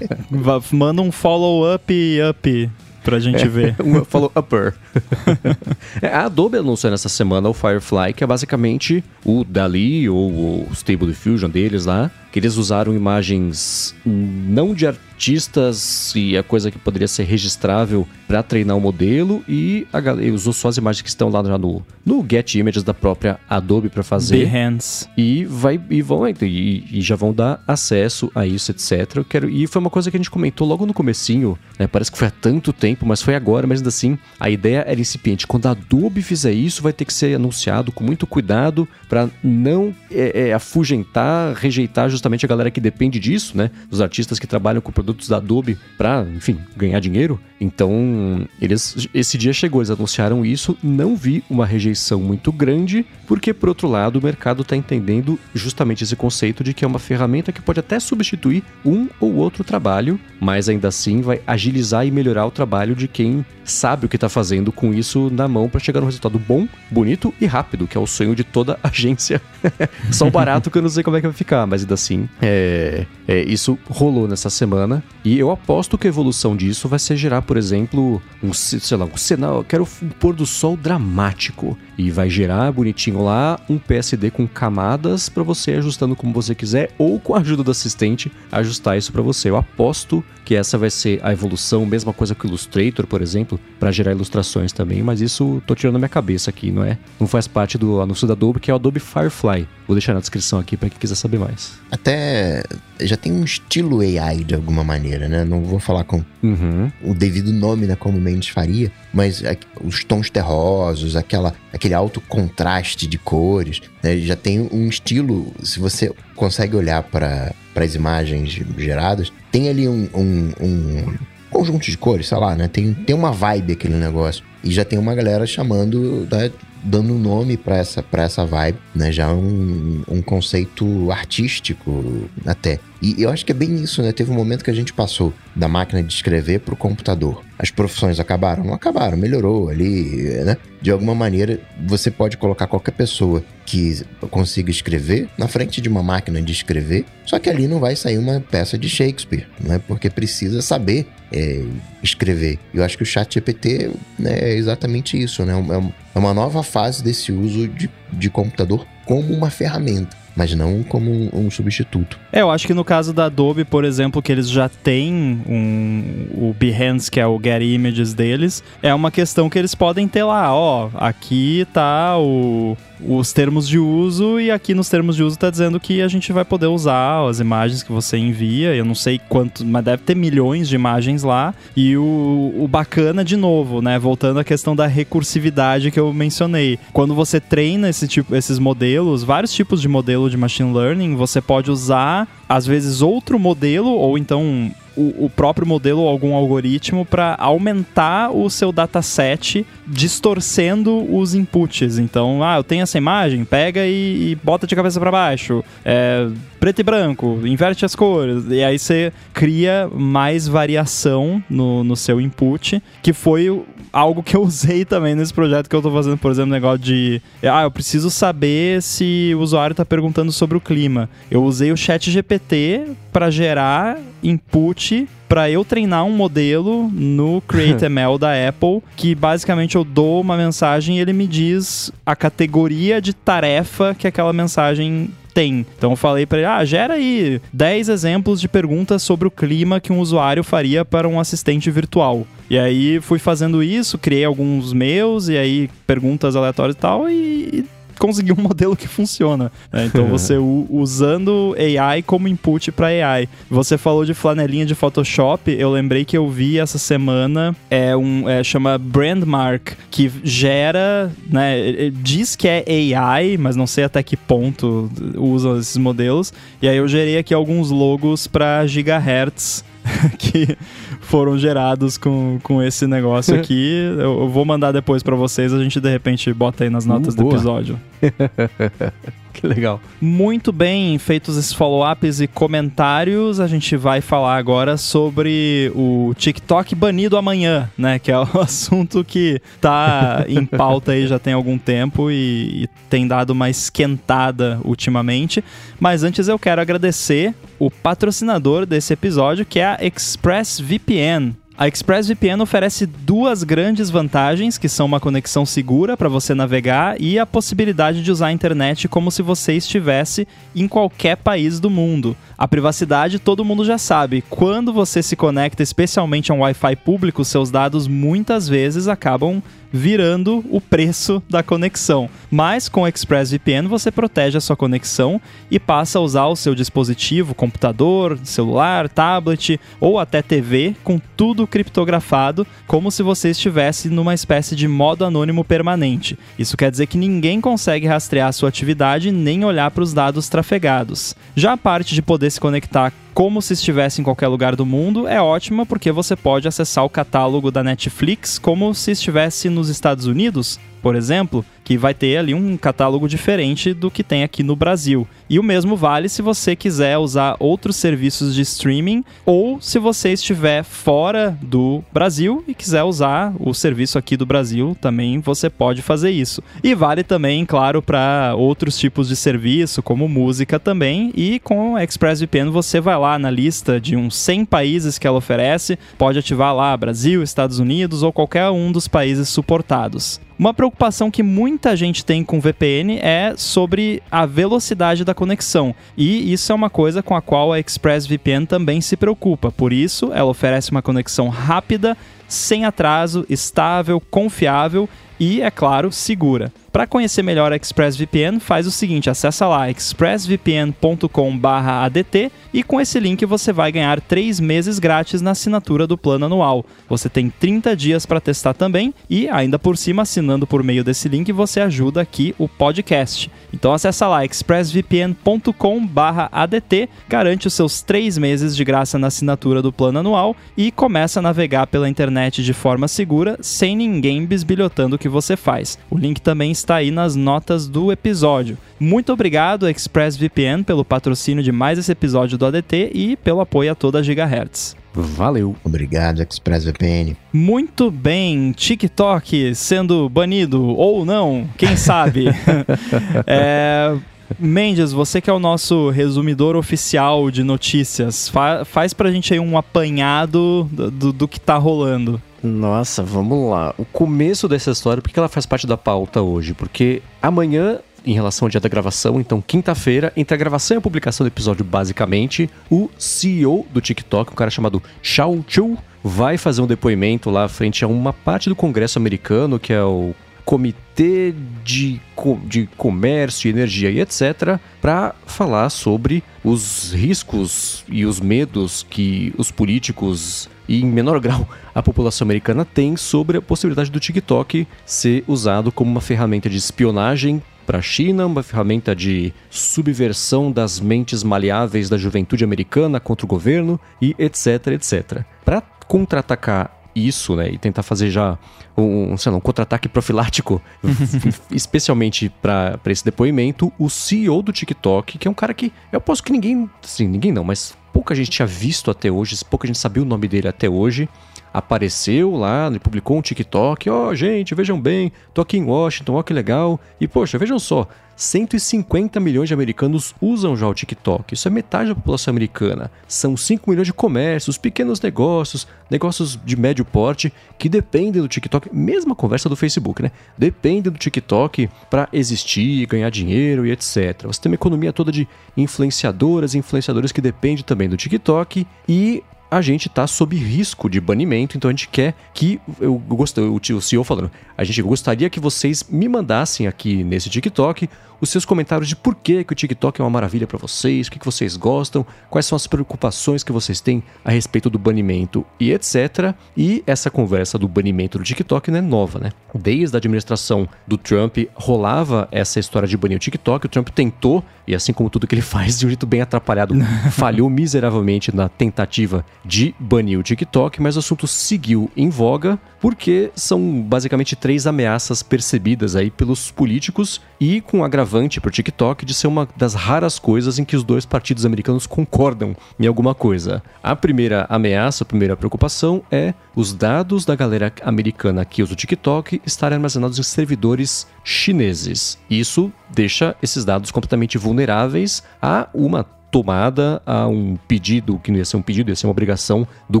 [LAUGHS] Manda um follow-up up pra gente ver. [LAUGHS] Um falou upper. [LAUGHS] É, a Adobe anunciou nessa semana o Firefly, que é basicamente o Dali ou o Stable Diffusion deles lá, que eles usaram imagens não de artistas e a coisa que poderia ser registrável para treinar o modelo e a galera usou só as imagens que estão lá já no, no Get Images da própria Adobe para fazer. Behance. E vai e vão e, e já vão dar acesso a isso, etc. Eu quero e foi uma coisa que a gente comentou logo no comecinho, né? Parece que foi há tanto tempo, mas foi agora, mas ainda assim a ideia era incipiente. Quando a Adobe fizer isso, vai ter que ser anunciado com muito cuidado para não é, é, afugentar, rejeitar justamente a galera que depende disso, né? Os artistas que trabalham com produtos da Adobe para, enfim, ganhar dinheiro. Então, eles esse dia chegou, eles anunciaram isso, não vi uma rejeição muito grande, porque por outro lado, o mercado está entendendo justamente esse conceito de que é uma ferramenta que pode até substituir um ou outro trabalho, mas ainda assim vai agilizar e melhorar o trabalho de quem sabe o que está fazendo com isso na mão para chegar num resultado bom, bonito e rápido, que é o sonho de toda [LAUGHS] agência. [LAUGHS] Só o barato que eu não sei como é que vai ficar, mas ainda assim, é, é, isso rolou nessa semana e eu aposto que a evolução disso vai ser gerar, por exemplo, um, sei lá, um cenário, quero um pôr do sol dramático e vai gerar bonitinho lá um PSD com camadas para você ajustando como você quiser ou com a ajuda do assistente ajustar isso para você. Eu aposto que essa vai ser a evolução, mesma coisa que o Illustrator, por exemplo, para gerar ilustrações também, mas isso tô tirando da minha cabeça aqui, não é? Não faz parte do anúncio da Adobe, que é o Adobe Firefly. Vou deixar na descrição aqui para quem quiser saber mais. Até já tem um estilo AI de alguma maneira, né? Não vou falar com Uhum. o devido nome, né, como o Mendes faria, mas os tons terrosos, aquela, aquele alto contraste de cores, né, já tem um estilo, se você consegue olhar para as imagens geradas, tem ali um, um, um conjunto de cores, sei lá, né, tem, tem uma vibe aquele negócio, e já tem uma galera chamando, né, dando nome para essa, essa vibe, né, já um, um conceito artístico até. E eu acho que é bem isso, né? Teve um momento que a gente passou da máquina de escrever para o computador. As profissões acabaram? Não acabaram, melhorou ali, né? De alguma maneira, você pode colocar qualquer pessoa que consiga escrever na frente de uma máquina de escrever, só que ali não vai sair uma peça de Shakespeare, né? Porque precisa saber é, escrever. Eu acho que o chat GPT né, é exatamente isso, né? É um- é uma nova fase desse uso de, de computador como uma ferramenta, mas não como um- um substituto. É, eu acho que no caso da Adobe, por exemplo, que eles já têm um, o Behance, que é o Get Images deles, é uma questão que eles podem ter lá, ó, aqui tá o, os termos de uso e aqui nos termos de uso tá dizendo que a gente vai poder usar as imagens que você envia, eu não sei quanto, mas deve ter milhões de imagens lá, e o, o bacana, de novo, né, voltando à questão da recursividade que eu mencionei, quando você treina esse tipo, esses modelos, vários tipos de modelo de machine learning, você pode usar, às vezes, outro modelo, ou então o, o próprio modelo ou algum algoritmo para aumentar o seu dataset, distorcendo os inputs. Então, ah, eu tenho essa imagem, pega e, e bota de cabeça para baixo. É, preto e branco, inverte as cores. E aí você cria mais variação no, no seu input, que foi algo que eu usei também nesse projeto que eu tô fazendo, por exemplo, negócio de. Ah, eu preciso saber se o usuário tá perguntando sobre o clima. Eu usei o chat GPT para gerar input para eu treinar um modelo no Create ML [LAUGHS] da Apple, que basicamente eu dou uma mensagem e ele me diz a categoria de tarefa que aquela mensagem tem. Então eu falei para ele: "Ah, gera aí 10 exemplos de perguntas sobre o clima que um usuário faria para um assistente virtual". E aí fui fazendo isso, criei alguns meus e aí perguntas aleatórias e tal e consegui um modelo que funciona. né? Então [LAUGHS] você usando AI como input para AI. Você falou de flanelinha de Photoshop, eu lembrei que eu vi essa semana é um é, chama Brandmark que gera, né, diz que é AI, mas não sei até que ponto usam esses modelos. E aí eu gerei aqui alguns logos para gigahertz [LAUGHS] que foram gerados com, com esse negócio aqui. [LAUGHS] Eu, eu vou mandar depois para vocês, a gente de repente bota aí nas notas Uh, do episódio. [LAUGHS] [LAUGHS] Que legal. Muito bem, feitos esses follow-ups e comentários, a gente vai falar agora sobre o TikTok banido amanhã, né? Que é o [LAUGHS] assunto que tá em pauta aí já tem algum tempo e, e tem dado uma esquentada ultimamente. Mas antes eu quero agradecer o patrocinador desse episódio, que é a ExpressVPN. A ExpressVPN oferece duas grandes vantagens, que são uma conexão segura para você navegar e a possibilidade de usar a internet como se você estivesse em qualquer país do mundo. A privacidade todo mundo já sabe. Quando você se conecta especialmente a um Wi-Fi público, seus dados muitas vezes acabam virando o preço da conexão. Mas com o ExpressVPN você protege a sua conexão e passa a usar o seu dispositivo, computador, celular, tablet ou até TV com tudo criptografado, como se você estivesse numa espécie de modo anônimo permanente. Isso quer dizer que ninguém consegue rastrear a sua atividade nem olhar para os dados trafegados. Já a parte de poder se conectar como se estivesse em qualquer lugar do mundo é ótima porque você pode acessar o catálogo da Netflix como se estivesse nos Estados Unidos, por exemplo, que vai ter ali um catálogo diferente do que tem aqui no Brasil. E o mesmo vale se você quiser usar outros serviços de streaming ou se você estiver fora do Brasil e quiser usar o serviço aqui do Brasil, também você pode fazer isso. E vale também, claro, para outros tipos de serviço, como música também. E com ExpressVPN você vai lá na lista de uns 100 países que ela oferece, pode ativar lá Brasil, Estados Unidos ou qualquer um dos países suportados. Uma preocupação que muita gente tem com VPN é sobre a velocidade da conexão, e isso é uma coisa com a qual a ExpressVPN também se preocupa. Por isso, ela oferece uma conexão rápida, sem atraso, estável, confiável e, é claro, segura. Para conhecer melhor a ExpressVPN, faz o seguinte, acessa lá expressvpn.com/adt e com esse link você vai ganhar 3 meses grátis na assinatura do plano anual. Você tem 30 dias para testar também e ainda por cima assinando por meio desse link você ajuda aqui o podcast. Então acessa lá expressvpn.com/adt, garante os seus 3 meses de graça na assinatura do plano anual e começa a navegar pela internet de forma segura, sem ninguém bisbilhotando que você faz. O link também está aí nas notas do episódio. Muito obrigado, ExpressVPN, pelo patrocínio de mais esse episódio do ADT e pelo apoio a toda a Gigahertz. Valeu. Obrigado, ExpressVPN. Muito bem, TikTok sendo banido ou não, quem sabe? [LAUGHS] [LAUGHS] é, Mendes, você que é o nosso resumidor oficial de notícias, fa faz pra gente aí um apanhado do, do, do que tá rolando. Nossa, vamos lá. O começo dessa história, por que ela faz parte da pauta hoje? Porque amanhã, em relação ao dia da gravação, então quinta-feira, entre a gravação e a publicação do episódio, basicamente, o CEO do TikTok, um cara chamado Shao Chu, vai fazer um depoimento lá frente a uma parte do Congresso americano, que é o Comitê de, de Comércio, Energia e etc., para falar sobre os riscos e os medos que os políticos e, em menor grau, [LAUGHS] a população americana tem sobre a possibilidade do TikTok ser usado como uma ferramenta de espionagem para a China, uma ferramenta de subversão das mentes maleáveis da juventude americana contra o governo e etc, etc. Para contra-atacar isso, né, e tentar fazer já um, sei lá, um contra-ataque profilático, [LAUGHS] especialmente para esse depoimento, o CEO do TikTok, que é um cara que eu aposto que ninguém, assim, ninguém não, mas pouca gente tinha visto até hoje, pouca gente sabia o nome dele até hoje, apareceu lá, ele publicou um TikTok, ó, gente, vejam bem, tô aqui em Washington, ó que legal. E poxa, vejam só, 150 milhões de americanos usam já o TikTok. Isso é metade da população americana. São 5 milhões de comércios, pequenos negócios, negócios de médio porte que dependem do TikTok, mesma conversa do Facebook, né? Dependem do TikTok para existir, ganhar dinheiro e etc. Você tem uma economia toda de influenciadoras e influenciadores que depende também do TikTok e a gente está sob risco de banimento, então a gente quer que. Eu gostei, o tio- o CEO falando, a gente gostaria que vocês me mandassem aqui nesse TikTok os seus comentários de por que, que o TikTok é uma maravilha para vocês, o que, que vocês gostam, quais são as preocupações que vocês têm a respeito do banimento e etc. E essa conversa do banimento do TikTok não é nova, né? Desde a administração do Trump rolava essa história de banir o TikTok, o Trump tentou, e assim como tudo que ele [LAUGHS] faz, de um jeito bem atrapalhado, [LAUGHS] falhou miseravelmente na tentativa de banir o TikTok, mas o assunto seguiu em voga porque são basicamente três ameaças percebidas aí pelos políticos e com agravante para o TikTok de ser uma das raras coisas em que os dois partidos americanos concordam em alguma coisa. A primeira ameaça, a primeira preocupação é os dados da galera americana que usa o TikTok estarem armazenados em servidores chineses. Isso deixa esses dados completamente vulneráveis a uma tomada a um pedido, que não ia ser um pedido, ia ser uma obrigação do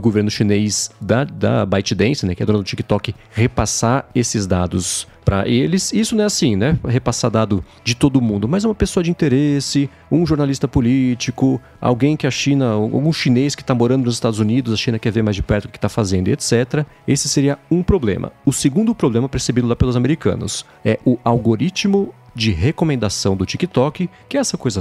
governo chinês da, da ByteDance, né, que é dona do TikTok, repassar esses dados para eles. Isso não é assim, né? Repassar dado de todo mundo, mas uma pessoa de interesse, um jornalista político, alguém que a China, algum chinês que está morando nos Estados Unidos, a China quer ver mais de perto o que está fazendo, etc. Esse seria um problema. O segundo problema percebido lá pelos americanos é o algoritmo de recomendação do TikTok, que é essa coisa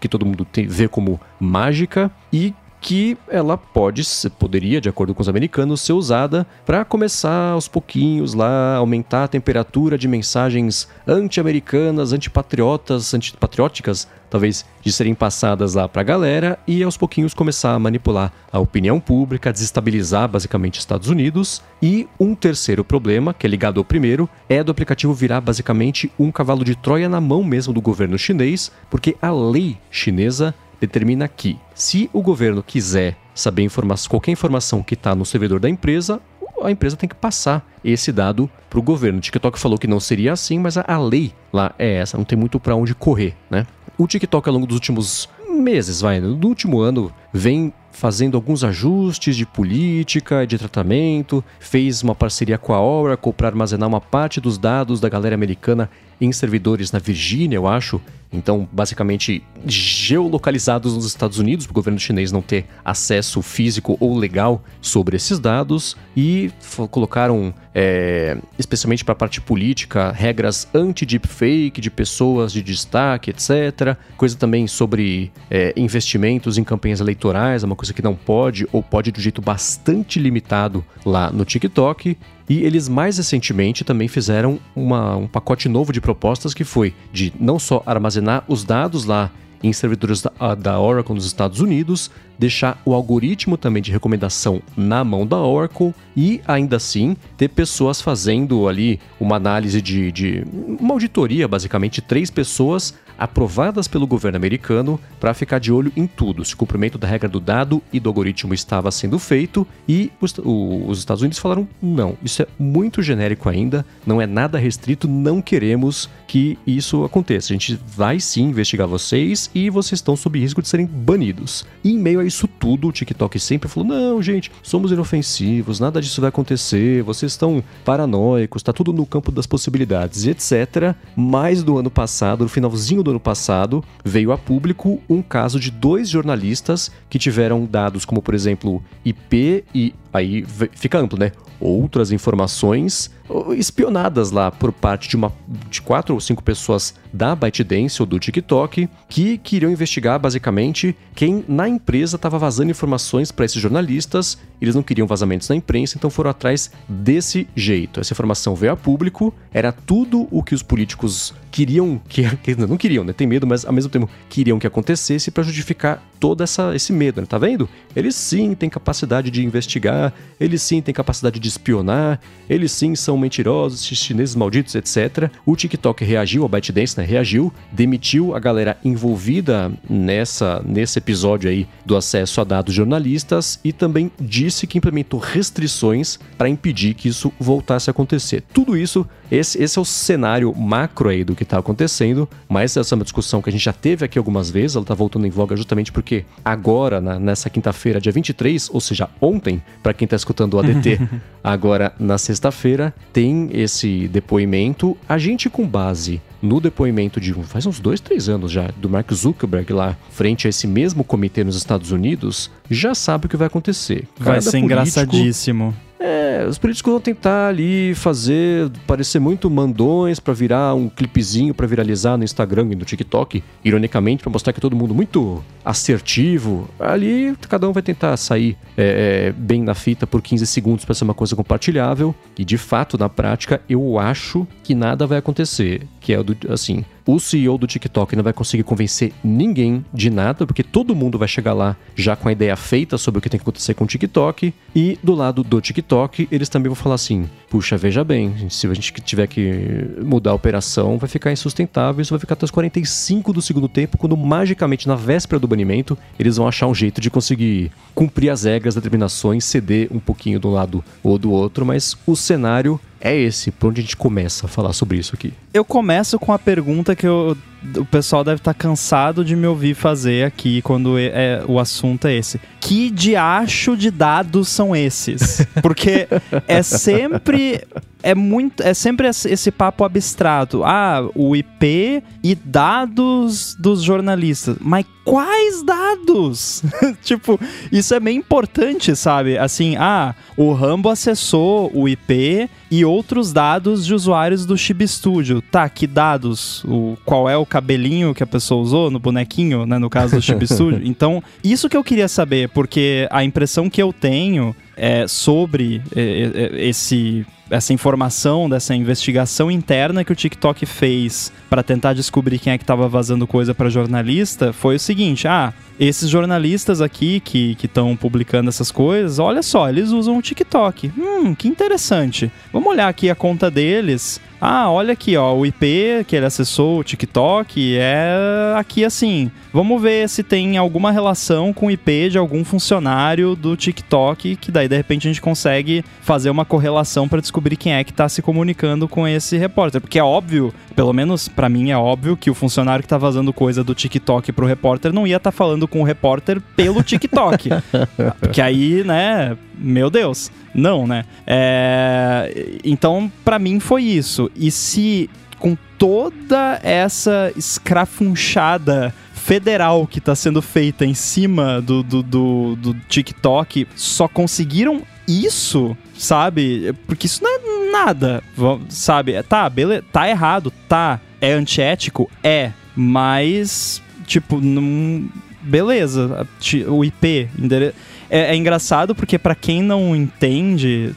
que todo mundo tem, vê como mágica e que ela pode, poderia, de acordo com os americanos, ser usada para começar aos pouquinhos lá, aumentar a temperatura de mensagens anti-americanas, antipatriotas, antipatrióticas, talvez de serem passadas lá para a galera e aos pouquinhos começar a manipular a opinião pública, desestabilizar basicamente Estados Unidos. E um terceiro problema, que é ligado ao primeiro, é do aplicativo virar basicamente um cavalo de Troia na mão mesmo do governo chinês, porque a lei chinesa determina que, se o governo quiser saber qualquer informação que está no servidor da empresa, a empresa tem que passar esse dado para o governo. O TikTok falou que não seria assim, mas a, a lei lá é essa, não tem muito para onde correr, né? O TikTok, ao longo dos últimos meses, vai, no último ano, vem fazendo alguns ajustes de política e de tratamento, fez uma parceria com a Oracle para armazenar uma parte dos dados da galera americana em servidores na Virgínia, eu acho. Então, basicamente, geolocalizados nos Estados Unidos, para o governo chinês não ter acesso físico ou legal sobre esses dados. E colocaram, é, especialmente para a parte política, regras anti-deepfake de pessoas de destaque, etc. Coisa também sobre é, investimentos em campanhas eleitorais, é uma coisa que não pode, ou pode de um jeito bastante limitado lá no TikTok. E eles mais recentemente também fizeram uma, um pacote novo de propostas que foi de não só armazenar os dados lá em servidores da, da Oracle nos Estados Unidos, deixar o algoritmo também de recomendação na mão da Oracle e ainda assim ter pessoas fazendo ali uma análise de, de uma auditoria, basicamente três pessoas aprovadas pelo governo americano para ficar de olho em tudo, se o cumprimento da regra do dado e do algoritmo estava sendo feito e os, o, os Estados Unidos falaram não, isso é muito genérico ainda, não é nada restrito, não queremos que isso aconteça. A gente vai sim investigar vocês e vocês estão sob risco de serem banidos. E em meio a isso tudo, o TikTok sempre falou: não, gente, somos inofensivos, nada disso vai acontecer, vocês estão paranoicos, está tudo no campo das possibilidades, etc. Mas do ano passado, no finalzinho do ano passado, veio a público um caso de dois jornalistas que tiveram dados como, por exemplo, IP e aí fica amplo, né? Outras informações espionadas lá por parte de uma de quatro ou cinco pessoas da ByteDance ou do TikTok que queriam investigar basicamente quem na empresa estava vazando informações para esses jornalistas. Eles não queriam vazamentos na imprensa, então foram atrás desse jeito. Essa informação veio a público, era tudo o que os políticos queriam que, [LAUGHS] que não queriam, né? Tem medo, mas ao mesmo tempo queriam que acontecesse para justificar todo essa, esse medo, né? Tá vendo? Eles sim têm capacidade de investigar, eles sim têm capacidade de espionar, eles sim são mentirosos, chineses malditos, etc. O TikTok reagiu, a ByteDance, né? Reagiu, demitiu a galera envolvida nessa nesse episódio aí do acesso a dados jornalistas e também disse que implementou restrições para impedir que isso voltasse a acontecer. Tudo isso, esse, esse é o cenário macro aí do que está acontecendo, mas essa é uma discussão que a gente já teve aqui algumas vezes, ela está voltando em voga justamente porque agora, na, nessa quinta-feira, dia 23, ou seja, ontem, para quem está escutando o ADT, [LAUGHS] agora na sexta-feira, tem esse depoimento. A gente, com base no depoimento de faz uns dois, três anos já, do Mark Zuckerberg lá, frente a esse mesmo comitê nos Estados Unidos, já sabe o que vai acontecer. Vai ser político, engraçadíssimo. É, os políticos vão tentar ali fazer parecer muito mandões para virar um clipezinho para viralizar no Instagram e no TikTok, ironicamente, para mostrar que é todo mundo muito assertivo. Ali cada um vai tentar sair é, é, bem na fita por 15 segundos para ser uma coisa compartilhável. E de fato, na prática, eu acho que nada vai acontecer. Que é do, assim, o CEO do TikTok não vai conseguir convencer ninguém de nada, porque todo mundo vai chegar lá já com a ideia feita sobre o que tem que acontecer com o TikTok. E do lado do TikTok, eles também vão falar assim: puxa, veja bem, se a gente tiver que mudar a operação, vai ficar insustentável. Isso vai ficar até os 45 do segundo tempo, quando magicamente, na véspera do banimento, eles vão achar um jeito de conseguir cumprir as regras, determinações, ceder um pouquinho um lado ou do outro, mas o cenário é esse, por onde a gente começa a falar sobre isso aqui? Eu começo com a pergunta que eu, o pessoal deve estar cansado de me ouvir fazer aqui quando é, é, o assunto é esse. Que diacho de dados são esses? [LAUGHS] Porque é sempre é muito é sempre esse papo abstrato. Ah, o IP e dados dos jornalistas. Mas quais dados? [LAUGHS] tipo, isso é meio importante, sabe? Assim, ah, o Rambo acessou o IP e outros dados de usuários do Chib Studio. Tá, que dados? O, qual é o cabelinho que a pessoa usou no bonequinho, né? No caso do Chib [LAUGHS] Studio. Então, isso que eu queria saber, porque a impressão que eu tenho é, sobre é, é, esse essa informação dessa investigação interna que o TikTok fez para tentar descobrir quem é que estava vazando coisa para jornalista foi o seguinte: ah, esses jornalistas aqui que estão publicando essas coisas, olha só, eles usam o TikTok. Hum, que interessante. Vamos olhar aqui a conta deles. Ah, olha aqui, ó, o IP que ele acessou, o TikTok, é aqui assim. Vamos ver se tem alguma relação com o IP de algum funcionário do TikTok, que daí de repente a gente consegue fazer uma correlação para descobrir quem é que está se comunicando com esse repórter. Porque é óbvio, pelo menos para mim é óbvio, que o funcionário que tá vazando coisa do TikTok pro repórter não ia estar tá falando com o repórter pelo TikTok. [LAUGHS] Porque aí, né, meu Deus. Não, né? É... Então, para mim foi isso. E se com toda essa escrafunchada federal que está sendo feita em cima do, do, do, do TikTok só conseguiram isso, sabe? Porque isso não é nada, sabe? Tá, beleza, tá errado, tá. É antiético? É. Mas, tipo, não. Beleza, o IP, endereço é, é engraçado porque para quem não entende,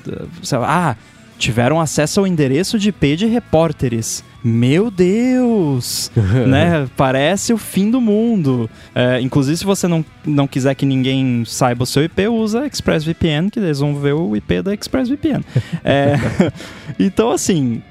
lá, ah, tiveram acesso ao endereço de IP de repórteres. Meu Deus! [LAUGHS] né? Parece o fim do mundo. É, inclusive, se você não, não quiser que ninguém saiba o seu IP, usa ExpressVPN, que eles vão ver o IP da ExpressVPN. é, [LAUGHS] então, assim,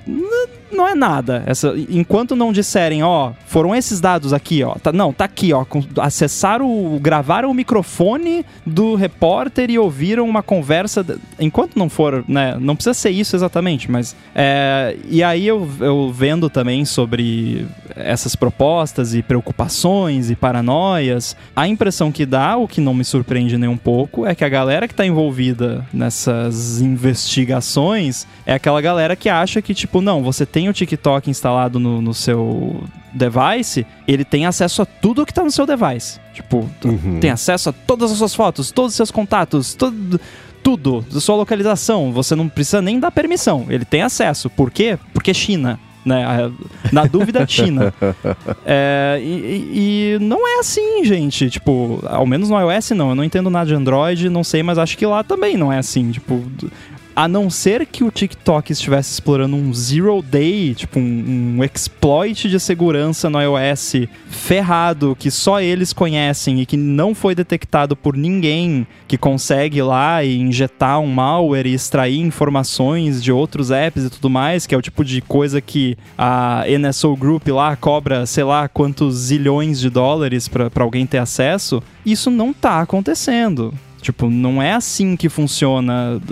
não é nada. Essa, enquanto não disserem, ó, foram esses dados aqui, ó. Tá, não, tá aqui, ó. Acessaram, gravaram o microfone do repórter e ouviram uma conversa. Enquanto não for, né? Não precisa ser isso exatamente, mas. É, e aí eu, eu vendo também sobre essas propostas e preocupações e paranoias, a impressão que dá, o que não me surpreende nem um pouco, é que a galera que tá envolvida nessas investigações é aquela galera que acha que, tipo, não, você tem o TikTok instalado no, no seu device, ele tem acesso a tudo que tá no seu device. Tipo, uhum. tem acesso a todas as suas fotos, todos os seus contatos, tudo tudo, sua localização. Você não precisa nem dar permissão. Ele tem acesso. Por quê? Porque China né? Na dúvida, [LAUGHS] China. É, e, e, não é assim, gente. Tipo, ao menos no iOS não. Eu não entendo nada de Android, não sei, mas acho que lá também não é assim. Tipo, a não ser que o TikTok estivesse explorando um zero day, tipo um, um, exploit de segurança no iOS ferrado que só eles conhecem e que não foi detectado por ninguém que consegue ir lá e injetar um malware e extrair informações de outros apps e tudo mais, que é o tipo de coisa que a NSO Group lá cobra, sei lá, quantos zilhões de dólares para alguém ter acesso, isso não tá acontecendo. Tipo, não é assim que funciona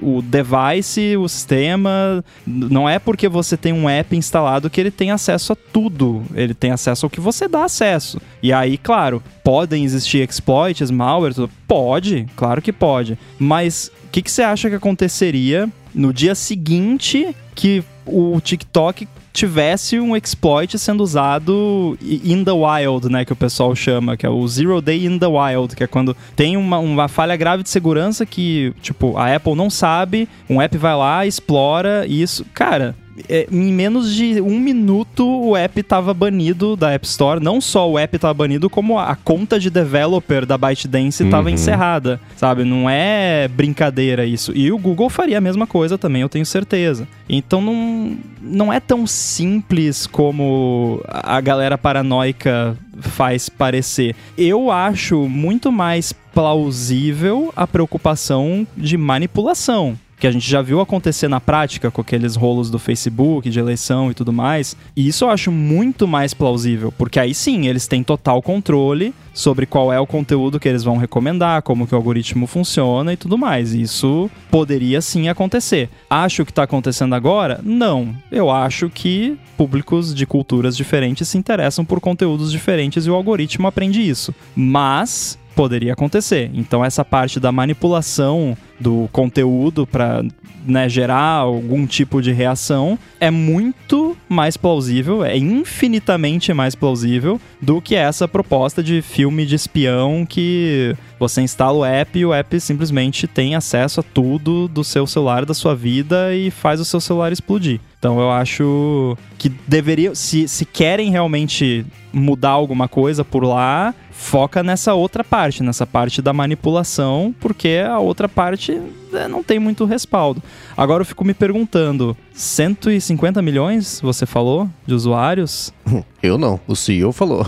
o device, o sistema. Não é porque você tem um app instalado que ele tem acesso a tudo. Ele tem acesso ao que você dá acesso. E aí, claro, podem existir exploits, malware, tudo. Pode, claro que pode. Mas o que, que você acha que aconteceria no dia seguinte que o TikTok tivesse um exploit sendo usado in the wild, né, que o pessoal chama, que é o zero day in the wild, que é quando tem uma, uma falha grave de segurança que, tipo, a Apple não sabe, um app vai lá, explora isso. Cara, é, em menos de um minuto o app tava banido da App Store. Não só o app tava banido, como a conta de developer da ByteDance uhum. tava encerrada, sabe? Não é brincadeira isso. E o Google faria a mesma coisa também, eu tenho certeza. Então não, não é tão simples como a galera paranoica faz parecer. Eu acho muito mais plausível a preocupação de manipulação que a gente já viu acontecer na prática com aqueles rolos do Facebook, de eleição e tudo mais. E isso eu acho muito mais plausível, porque aí sim eles têm total controle sobre qual é o conteúdo que eles vão recomendar, como que o algoritmo funciona e tudo mais. Isso poderia sim acontecer. Acho que está acontecendo agora? Não. Eu acho que públicos de culturas diferentes se interessam por conteúdos diferentes e o algoritmo aprende isso. Mas poderia acontecer. Então essa parte da manipulação do conteúdo para né, gerar algum tipo de reação é muito mais plausível, é infinitamente mais plausível do que essa proposta de filme de espião que você instala o app e o app simplesmente tem acesso a tudo do seu celular, da sua vida e faz o seu celular explodir. Então eu acho que deveria, se, se querem realmente mudar alguma coisa por lá, foca nessa outra parte, nessa parte da manipulação, porque a outra parte né, não tem muito respaldo. Agora eu fico me perguntando, 150 milhões, você falou, de usuários? [LAUGHS] Eu não, o CEO falou.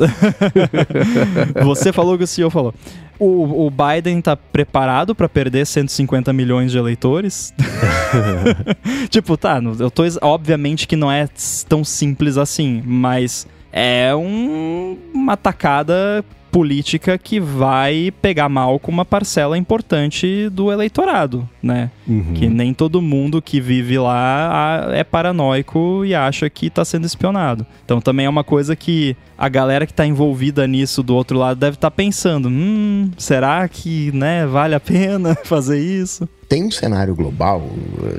[LAUGHS] você falou que o CEO falou. O, o Biden tá preparado para perder 150 milhões de eleitores? [LAUGHS] [LAUGHS] tipo, tá, eu tô. Obviamente que não é tão simples assim, mas é um, uma tacada política que vai pegar mal com uma parcela importante do eleitorado, né? Uhum. Que nem todo mundo que vive lá é paranoico e acha que está sendo espionado. Então também é uma coisa que a galera que está envolvida nisso do outro lado deve estar tá pensando: hum, será que né, vale a pena [LAUGHS] fazer isso? Tem um cenário global,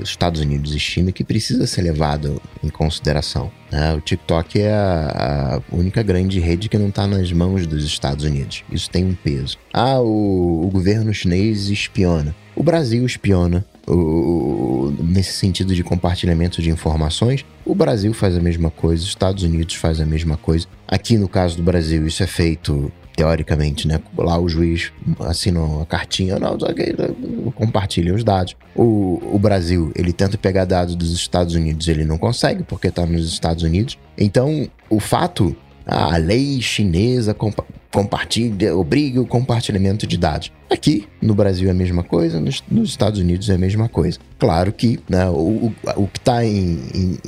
Estados Unidos e China, que precisa ser levado em consideração. Né? O TikTok é a, a, única grande rede que não está nas mãos dos Estados Unidos. Isso tem um peso. Ah, o, o governo chinês espiona. O Brasil espiona. O, nesse sentido de compartilhamento de informações, o Brasil faz a mesma coisa, os Estados Unidos faz a mesma coisa. Aqui no caso do Brasil, isso é feito teoricamente, né? Lá o juiz assina a cartinha, não, compartilha os dados. O, o Brasil, ele tenta pegar dados dos Estados Unidos, ele não consegue porque está nos Estados Unidos. Então, o fato a lei chinesa compa compartilha, obriga o compartilhamento de dados. Aqui no Brasil é a mesma coisa, nos, nos Estados Unidos é a mesma coisa. Claro que né, o, o, que está em, em,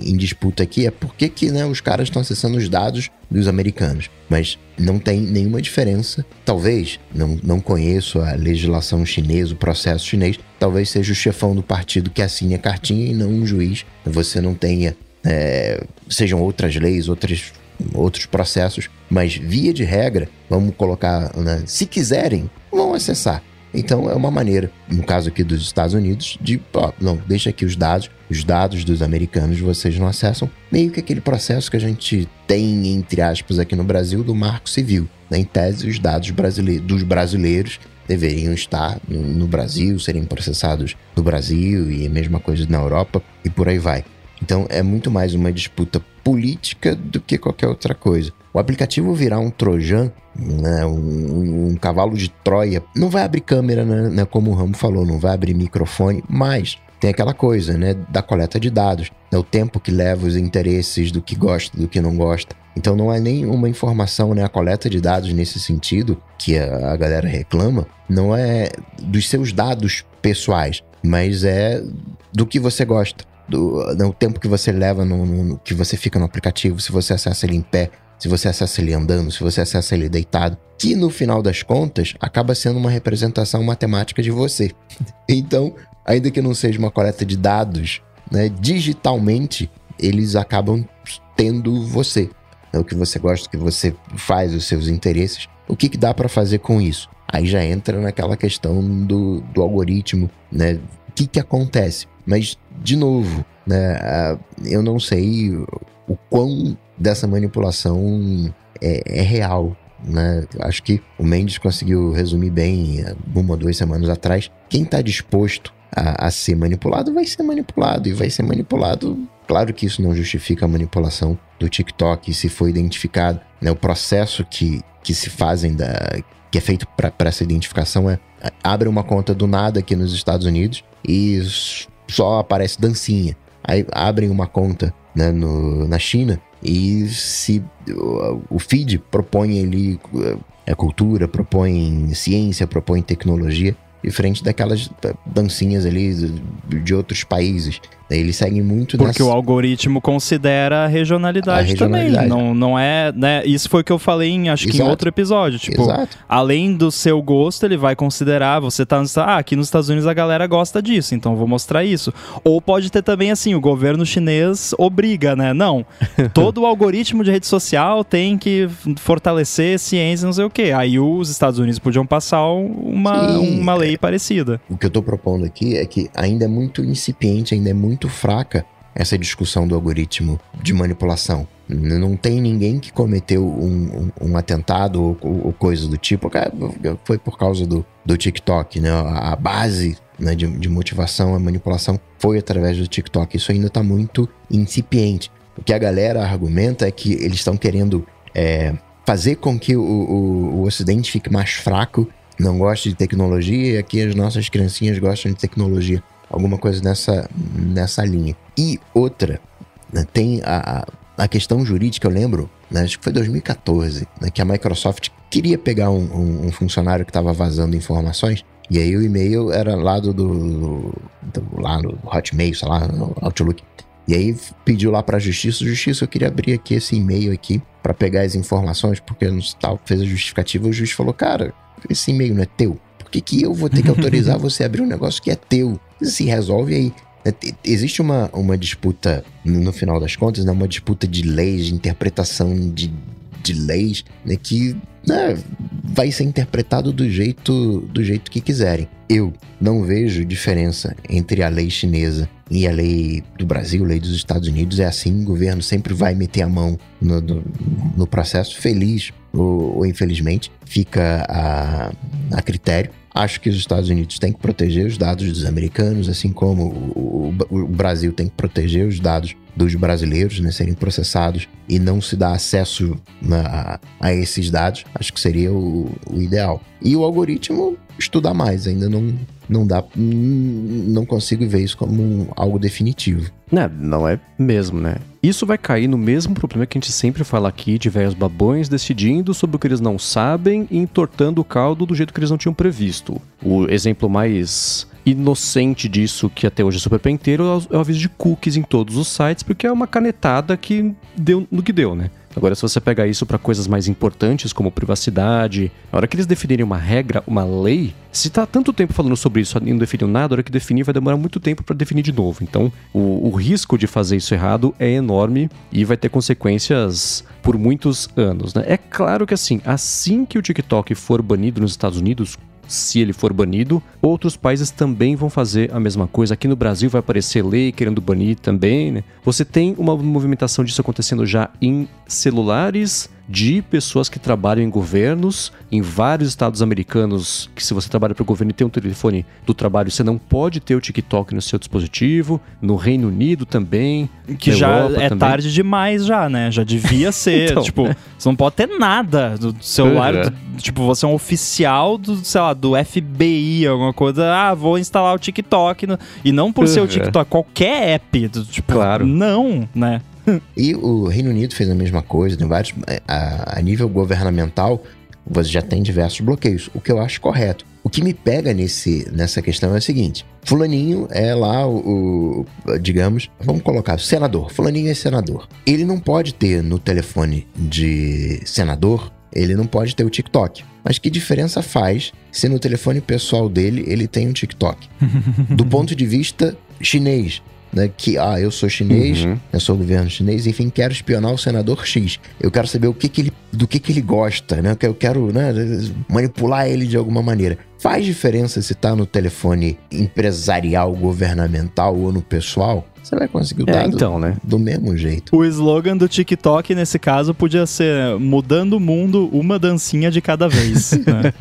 em, disputa aqui é por que, que né, os caras estão acessando os dados dos americanos. Mas não tem nenhuma diferença. Talvez, não, não conheço a legislação chinesa, o processo chinês, talvez seja o chefão do partido que assine a cartinha e não um juiz. Você não tenha. É, sejam outras leis, outras outros processos, mas via de regra, vamos colocar, né, se quiserem, vão acessar. Então é uma maneira, no caso aqui dos Estados Unidos, de, ó, não, deixa aqui os dados, os dados dos americanos vocês não acessam, meio que aquele processo que a gente tem, entre aspas, aqui no Brasil, do marco civil. Né? Em tese, os dados brasileiros, dos brasileiros deveriam estar no, no Brasil, serem processados no Brasil e a mesma coisa na Europa e por aí vai. Então é muito mais uma disputa política do que qualquer outra coisa. O aplicativo virar um trojan, né, um, um, cavalo de Troia, não vai abrir câmera, né, né, como o Ramo falou, não vai abrir microfone, mas tem aquela coisa, né, da coleta de dados, né, o tempo que leva os interesses do que gosta, do que não gosta. Então não é nem uma informação, né, a coleta de dados nesse sentido que a, a galera reclama, não é dos seus dados pessoais, mas é do que você gosta do, do tempo que você leva no, no, que você fica no aplicativo, se você acessa ele em pé, se você acessa ele andando, se você acessa ele deitado, que no final das contas acaba sendo uma representação matemática de você. [LAUGHS] então, ainda que não seja uma coleta de dados, né, digitalmente eles acabam tendo você, é o que você gosta, o que você faz, os seus interesses. O que, que dá para fazer com isso? Aí já entra naquela questão do, do algoritmo, né? Que, que acontece? Mas, de novo, né, eu não sei o quão dessa manipulação é, é real. Né? Acho que o Mendes conseguiu resumir bem uma ou duas semanas atrás. Quem está disposto a, a, ser manipulado vai ser manipulado e vai ser manipulado Claro que isso não justifica a manipulação do TikTok, se foi identificado, né, o processo que, que se fazem da que é feito para essa identificação é abre uma conta do nada aqui nos Estados Unidos e só aparece dancinha. Aí abrem uma conta né, no, na China e se o, feed propõe ali é, cultura, propõe ciência, propõe tecnologia, diferente daquelas dancinhas ali de outros países. Eles seguem muito Porque o algoritmo considera a regionalidade, a regionalidade, também. Não, não é, né? Isso foi o que eu falei em, acho Exato. que em outro episódio. Tipo, Exato. além do seu gosto, ele vai considerar, você tá nos, ah, aqui nos Estados Unidos a galera gosta disso, então vou mostrar isso. Ou pode ter também assim, o governo chinês obriga, né? Não. [LAUGHS] Todo o algoritmo de rede social tem que fortalecer ciência, não sei o quê. Aí os Estados Unidos podiam passar uma, uma lei parecida. O que eu tô propondo aqui é que ainda é muito incipiente, ainda é muito muito fraca essa discussão do algoritmo de manipulação. Não tem ninguém que cometeu um, um, um atentado ou, ou, coisa do tipo. Foi por causa do, do TikTok, né? A base né, de, de motivação, a manipulação foi através do TikTok. Isso ainda está muito incipiente. O que a galera argumenta é que eles estão querendo é, fazer com que o, o, o Ocidente fique mais fraco, não goste de tecnologia, e aqui as nossas criancinhas gostam de tecnologia alguma coisa nessa, nessa linha. E outra, né, tem a, a questão jurídica, eu lembro, né, acho que foi 2014, né, que a Microsoft queria pegar um, um, um funcionário que estava vazando informações, e aí o e-mail era lá do, do, do, lá no Hotmail, sei lá, no Outlook. E aí pediu lá para a justiça, justiça, eu queria abrir aqui esse e-mail aqui para pegar as informações, porque no tal fez a justificativa, o juiz falou: "Cara, esse e-mail não é teu. Por que, que eu vou ter que autorizar [LAUGHS] você a abrir um negócio que é teu?" Se resolve aí. É, existe uma, uma disputa, no final das contas, né, uma disputa de leis, de interpretação de, de leis, né, que né, vai ser interpretado do jeito, do jeito que quiserem. Eu não vejo diferença entre a lei chinesa e a lei do Brasil, a lei dos Estados Unidos. É assim, o governo sempre vai meter a mão no, no, no processo, feliz ou, ou infelizmente, fica a, a critério. Acho que os Estados Unidos têm que proteger os dados dos americanos, assim como o, o, o Brasil tem que proteger os dados dos brasileiros, né, serem processados e não se dar acesso a, a esses dados, acho que seria o, o, ideal. E o algoritmo estudar mais, ainda não, não dá, não consigo ver isso como algo definitivo. Não, não é mesmo, né? Isso vai cair no mesmo problema que a gente sempre fala aqui de velhos babões decidindo sobre o que eles não sabem e entortando o caldo do jeito que eles não tinham previsto. O exemplo mais inocente disso, que até hoje é super penteiro, é o aviso de cookies em todos os sites, porque é uma canetada que deu no que deu, né? Agora, se você pegar isso para coisas mais importantes, como privacidade, na hora que eles definirem uma regra, uma lei, se tá tanto tempo falando sobre isso e não definiu nada, a hora que definir vai demorar muito tempo para definir de novo. Então, o, o risco de fazer isso errado é enorme e vai ter consequências por muitos anos, né? É claro que assim, assim que o TikTok for banido nos Estados Unidos, se ele for banido. Outros países também vão fazer a mesma coisa. Aqui no Brasil vai aparecer lei querendo banir também. Né? Você tem uma movimentação disso acontecendo já em celulares de pessoas que trabalham em governos, em vários estados americanos, que se você trabalha para o governo e tem um telefone do trabalho, você não pode ter o TikTok no seu dispositivo, no Reino Unido também. Que já Europa é também. tarde demais já, né? Já devia [LAUGHS] ser, então, tipo, você não pode ter nada do celular, uhum. do, tipo, você é um oficial do, sei lá, do FBI, alguma coisa, ah, vou instalar o TikTok, no... e não por uhum. ser o TikTok, qualquer app, do, tipo, claro. não, né? [LAUGHS] e o Reino Unido fez a mesma coisa, tem vários. É, a, a nível governamental, você já tem diversos bloqueios, o que eu acho correto. O que me pega nesse, nessa questão é o seguinte: Fulaninho é lá o, o, digamos, vamos colocar, senador. Fulaninho é senador. Ele não pode ter no telefone de senador, ele não pode ter o TikTok. Mas que diferença faz se no telefone pessoal dele ele tem um TikTok? [LAUGHS] Do ponto de vista chinês, né, que, ah, eu sou chinês, uhum. eu sou o governo chinês, enfim, quero espionar o senador X. Eu quero saber o que, que ele, do que, que ele gosta, né? Eu quero né, manipular ele de alguma maneira. Faz diferença se tá no telefone empresarial, governamental ou no pessoal? Você vai conseguir o É, dado então, né? do mesmo jeito. O slogan do TikTok, nesse caso, podia ser mudando o mundo uma dancinha de cada vez. [LAUGHS] né?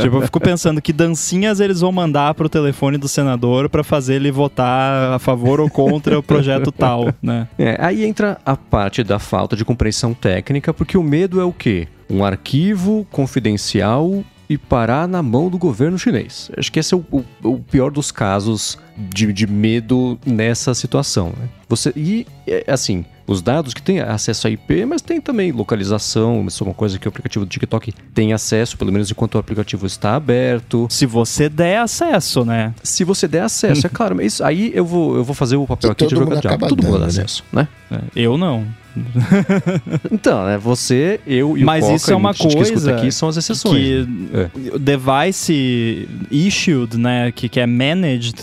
tipo, eu fico pensando que dancinhas eles vão mandar pro telefone do senador pra fazer ele votar a favor ou contra o projeto tal, né? É, aí entra a parte da falta de compreensão técnica, porque o medo é o quê? Um arquivo confidencial e parar na mão do governo chinês. Acho que esse é o, o- o pior dos casos de, de medo nessa situação. Né? Você, e, é, assim, os dados que têm acesso a IP, mas tem também localização, isso é uma coisa que o aplicativo do TikTok tem acesso, pelo menos enquanto o aplicativo está aberto. Se você der acesso, né? Se você der acesso, é claro, mas isso, aí eu vou, eu vou fazer o papel E aqui de todo mundo jogador. acaba Todo mundo dando, dá né? acesso, né? É, Eu não. [LAUGHS] Então, né? Você, eu e Mas o Coca, isso é uma gente que coisa aqui são as exceções. que né? o device issued, né, que, que é managed,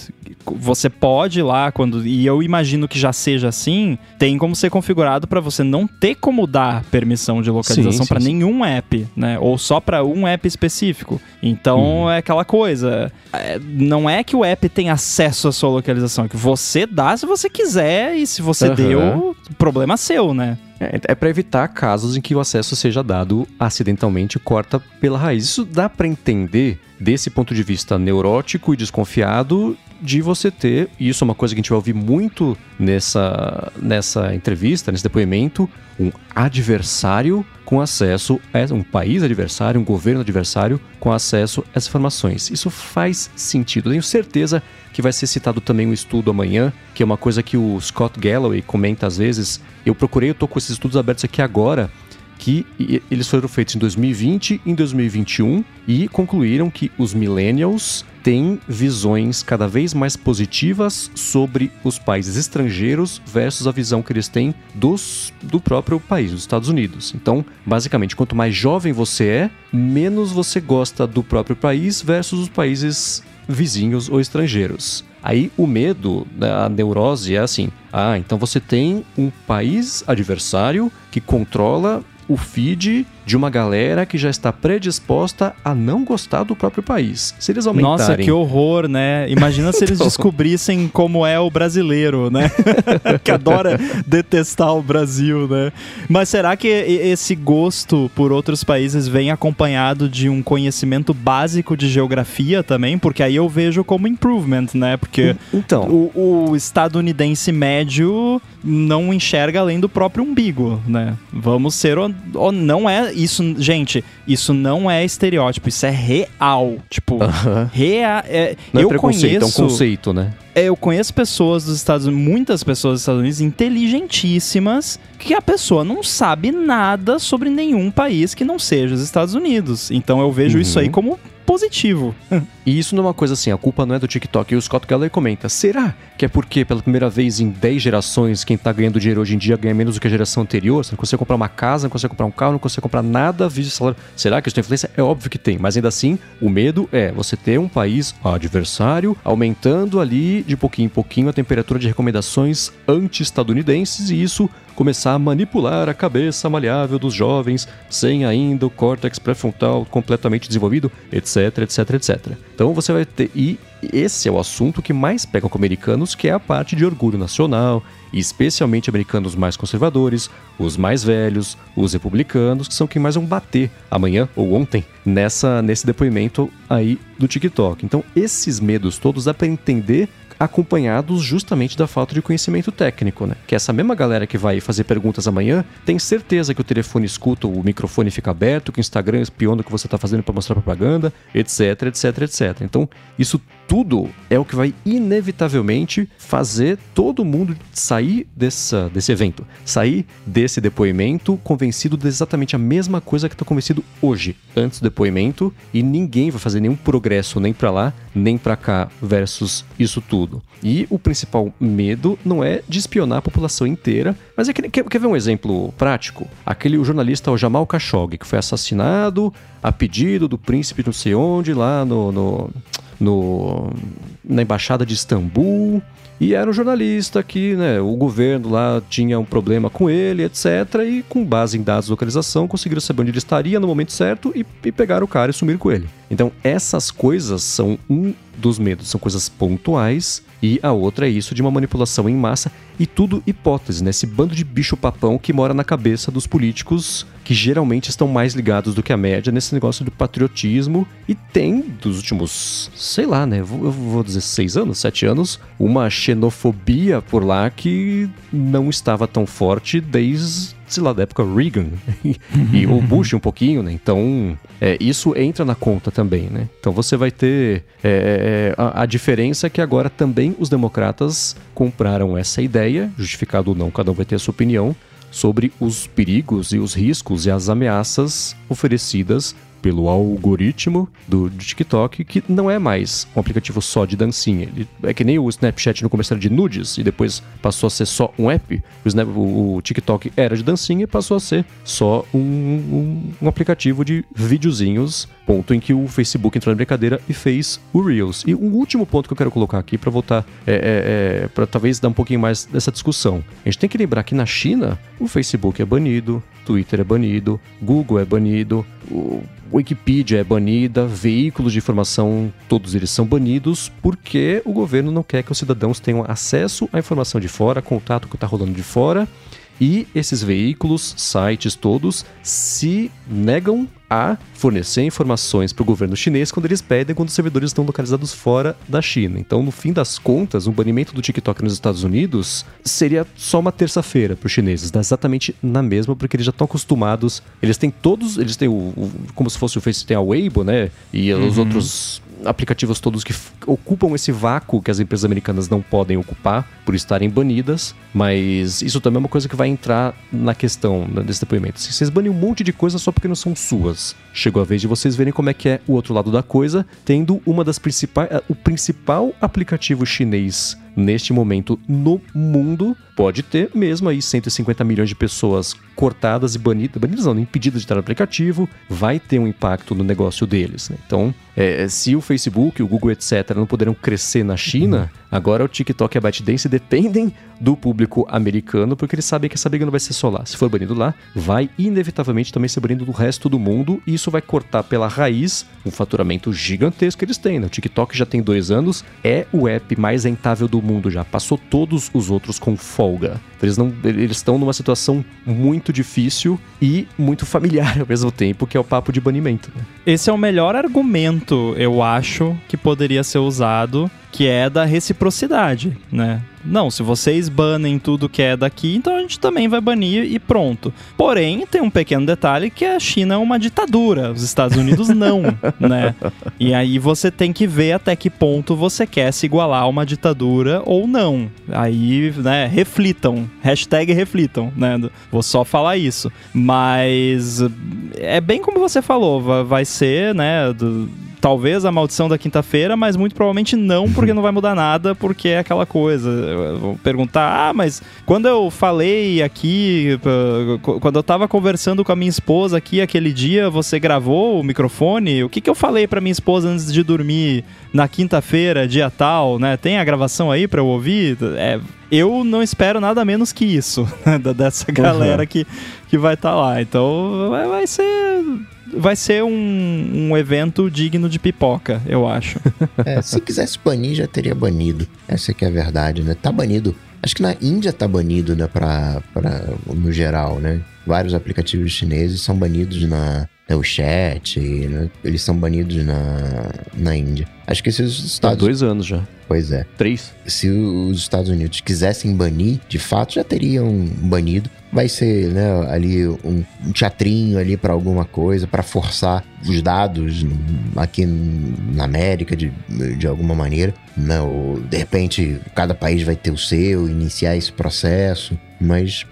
você pode ir lá quando e eu imagino que já seja assim, tem como ser configurado para você não ter como dar permissão de localização para nenhum app, né, ou só para um app específico. Então Uhum. é aquela coisa, é, não é que o app tem acesso à sua localização, é que você dá se você quiser e se você Aham. deu, problema seu, né? É, é para evitar casos em que o acesso seja dado acidentalmente, corta pela raiz. Isso dá para entender desse ponto de vista neurótico e desconfiado de você ter, e isso é uma coisa que a gente vai ouvir muito nessa, nessa entrevista, nesse depoimento, um adversário com acesso a um país adversário, um governo adversário com acesso a essas informações. Isso faz sentido. Tenho certeza que vai ser citado também um estudo amanhã, que é uma coisa que o Scott Galloway comenta às vezes. Eu procurei, eu tô com esses estudos abertos aqui agora, que eles foram feitos em 2020 e em 2021 e concluíram que os millennials têm visões cada vez mais positivas sobre os países estrangeiros versus a visão que eles têm dos, do próprio país, dos Estados Unidos. Então, basicamente, quanto mais jovem você é, menos você gosta do próprio país versus os países vizinhos ou estrangeiros. Aí o medo, né, a neurose é assim: ah, então você tem um país adversário que controla o feed de uma galera que já está predisposta a não gostar do próprio país. Se eles aumentarem. Nossa, que horror, né? Imagina se eles [LAUGHS] Então. descobrissem como é o brasileiro, né? [LAUGHS] que adora detestar o Brasil, né? Mas será que esse gosto por outros países vem acompanhado de um conhecimento básico de geografia também? Porque aí eu vejo como improvement, né? Porque Então, o, o estadunidense médio não enxerga além do próprio umbigo, né? Vamos ser. não é isso, gente. Isso não é estereótipo, isso é real. Tipo, [LAUGHS] aham. real. É, não é eu preconceito, conheço. é um conceito, né? é, eu conheço pessoas dos Estados Unidos, muitas pessoas dos Estados Unidos inteligentíssimas, que a pessoa não sabe nada sobre nenhum país que não seja os Estados Unidos. Então eu vejo isso Uhum. aí como positivo. [LAUGHS] E isso não é uma coisa assim, a culpa não é do TikTok. E o Scott Galloway comenta: será que é porque pela primeira vez em 10 gerações quem tá ganhando dinheiro hoje em dia ganha menos do que a geração anterior? Você não consegue comprar uma casa, não consegue comprar um carro, não consegue comprar nada, vídeo salário. Será que isso tem influência? É óbvio que tem, mas ainda assim, o medo é você ter um país adversário aumentando ali de pouquinho em pouquinho a temperatura de recomendações anti-estadunidenses e isso começar a manipular a cabeça maleável dos jovens sem ainda o córtex pré-frontal completamente desenvolvido, etc, etc, etc. Então você vai ter. E esse é o assunto que mais pega com americanos, que é a parte de orgulho nacional, especialmente americanos mais conservadores, os mais velhos, os republicanos, que são quem mais vão bater amanhã ou ontem nessa nesse depoimento aí do TikTok. Então esses medos todos dá para entender acompanhados justamente da falta de conhecimento técnico, né? Que essa mesma galera que vai fazer perguntas amanhã tem certeza que o telefone escuta, o microfone fica aberto, que o Instagram espiona o que você está fazendo para mostrar propaganda, etc, etc, etc. Então, isso tudo é o que vai inevitavelmente fazer todo mundo sair dessa, desse evento, sair desse depoimento convencido de exatamente a mesma coisa que está convencido hoje, antes do depoimento, e ninguém vai fazer nenhum progresso nem para lá, nem para cá versus isso tudo. E o principal medo não é de espionar a população inteira, mas é que quer, quer ver um exemplo prático? Aquele o jornalista o Jamal Khashoggi que foi assassinado a pedido do príncipe não sei onde lá no, no, no na embaixada de Istambul. E era um jornalista que, né, o governo lá tinha um problema com ele, etc. E com base em dados de localização, conseguiram saber onde ele estaria no momento certo e, e pegaram o cara e sumiram com ele. Então, essas coisas são um dos medos, são coisas pontuais e a outra é isso de uma manipulação em massa e tudo hipótese, né? Esse bando de bicho-papão que mora na cabeça dos políticos que geralmente estão mais ligados do que a média nesse negócio do patriotismo e tem, dos últimos, sei lá, né? Eu vou dizer seis anos, sete anos, uma xenofobia por lá que não estava tão forte desde sei lá, da época Reagan [LAUGHS] e o Bush um pouquinho, né? Então, é, isso entra na conta também, né? Então você vai ter é, é, a, a, diferença é que agora também os democratas compraram essa ideia, justificado ou não, cada um vai ter a sua opinião, sobre os perigos e os riscos e as ameaças oferecidas pelo algoritmo do TikTok, que não é mais um aplicativo só de dancinha. Ele é que nem o Snapchat no começo era de nudes e depois passou a ser só um app. O, Snap, o TikTok era de dancinha e passou a ser só um, um, um aplicativo de videozinhos, ponto em que o Facebook entrou na brincadeira e fez o Reels. E um último ponto que eu quero colocar aqui para voltar, é, é, é para talvez dar um pouquinho mais dessa discussão. A gente tem que lembrar que na China o Facebook é banido, Twitter é banido, Google é banido, o Wikipedia é banida, veículos de informação, todos eles são banidos, porque o governo não quer que os cidadãos tenham acesso à informação de fora, contato que está rolando de fora. E esses veículos, sites todos, se negam a fornecer informações para o governo chinês quando eles pedem quando os servidores estão localizados fora da China. Então, no fim das contas, um banimento do TikTok nos Estados Unidos seria só uma terça-feira para os chineses, dá exatamente na mesma, porque eles já estão acostumados. Eles têm todos, eles têm o, o como se fosse o Facebook, tem a Weibo, né? E uhum. os outros aplicativos todos que ocupam esse vácuo que as empresas americanas não podem ocupar por estarem banidas, mas isso também é uma coisa que vai entrar na questão desse depoimento. Vocês banem um monte de coisa só porque não são suas, chegou a vez de vocês verem como é que é o outro lado da coisa, tendo uma das principais, o principal aplicativo chinês neste momento no mundo, pode ter mesmo aí 150 milhões de pessoas cortadas e banidas, banidas não, impedidas de estar no aplicativo, vai ter um impacto no negócio deles. Né? Então, é, se o Facebook, o Google, etc., não puderam crescer na China, agora o TikTok e a ByteDance dependem do público americano, porque eles sabem que essa briga não vai ser só lá. Se for banido lá, vai inevitavelmente também ser banido do resto do mundo, e isso vai cortar pela raiz um faturamento gigantesco que eles têm. Né? O TikTok já tem dois anos, é o app mais rentável do mundo já, passou todos os outros com folga. Eles não, eles estão numa situação muito difícil e muito familiar ao mesmo tempo, que é o papo de banimento. Né? Esse é o melhor argumento, eu acho, que poderia ser usado que é da reciprocidade, né? Não, se vocês banem tudo que é daqui, então a gente também vai banir e pronto. Porém, tem um pequeno detalhe que a China é uma ditadura, os Estados Unidos não, [LAUGHS] né? E aí você tem que ver até que ponto você quer se igualar a uma ditadura ou não. Aí, né, reflitam. Hashtag reflitam, né? Vou só falar isso. Mas é bem como você falou, vai ser, né, do, talvez a maldição da quinta-feira, mas muito provavelmente não, porque não vai mudar nada, porque é aquela coisa. Vou perguntar, ah, mas quando eu falei aqui, quando eu tava conversando com a minha esposa aqui aquele dia, você gravou o microfone? O que, que eu falei para minha esposa antes de dormir na quinta-feira, dia tal, né? Tem a gravação aí para eu ouvir? É, eu não espero nada menos que isso, [LAUGHS] né? dessa galera uhum. que, que vai estar tá lá. Então vai, vai ser vai ser um, um evento digno de pipoca, eu acho. [LAUGHS] É, se quisesse banir, já teria banido. Essa que é a verdade, né? Tá banido. Acho que na Índia tá banido, né? Pra, pra, no geral, né? Vários aplicativos chineses são banidos na, né, o chat, né? eles são banidos na, na Índia. Acho que esses Estados... Há dois anos já. Pois é. Três. Se os Estados Unidos quisessem banir, de fato já teriam banido. Vai ser, né, ali um, um teatrinho ali para alguma coisa, para forçar os dados aqui na América de, de alguma maneira. Não, né, de repente, cada país vai ter o seu, iniciar esse processo. Mas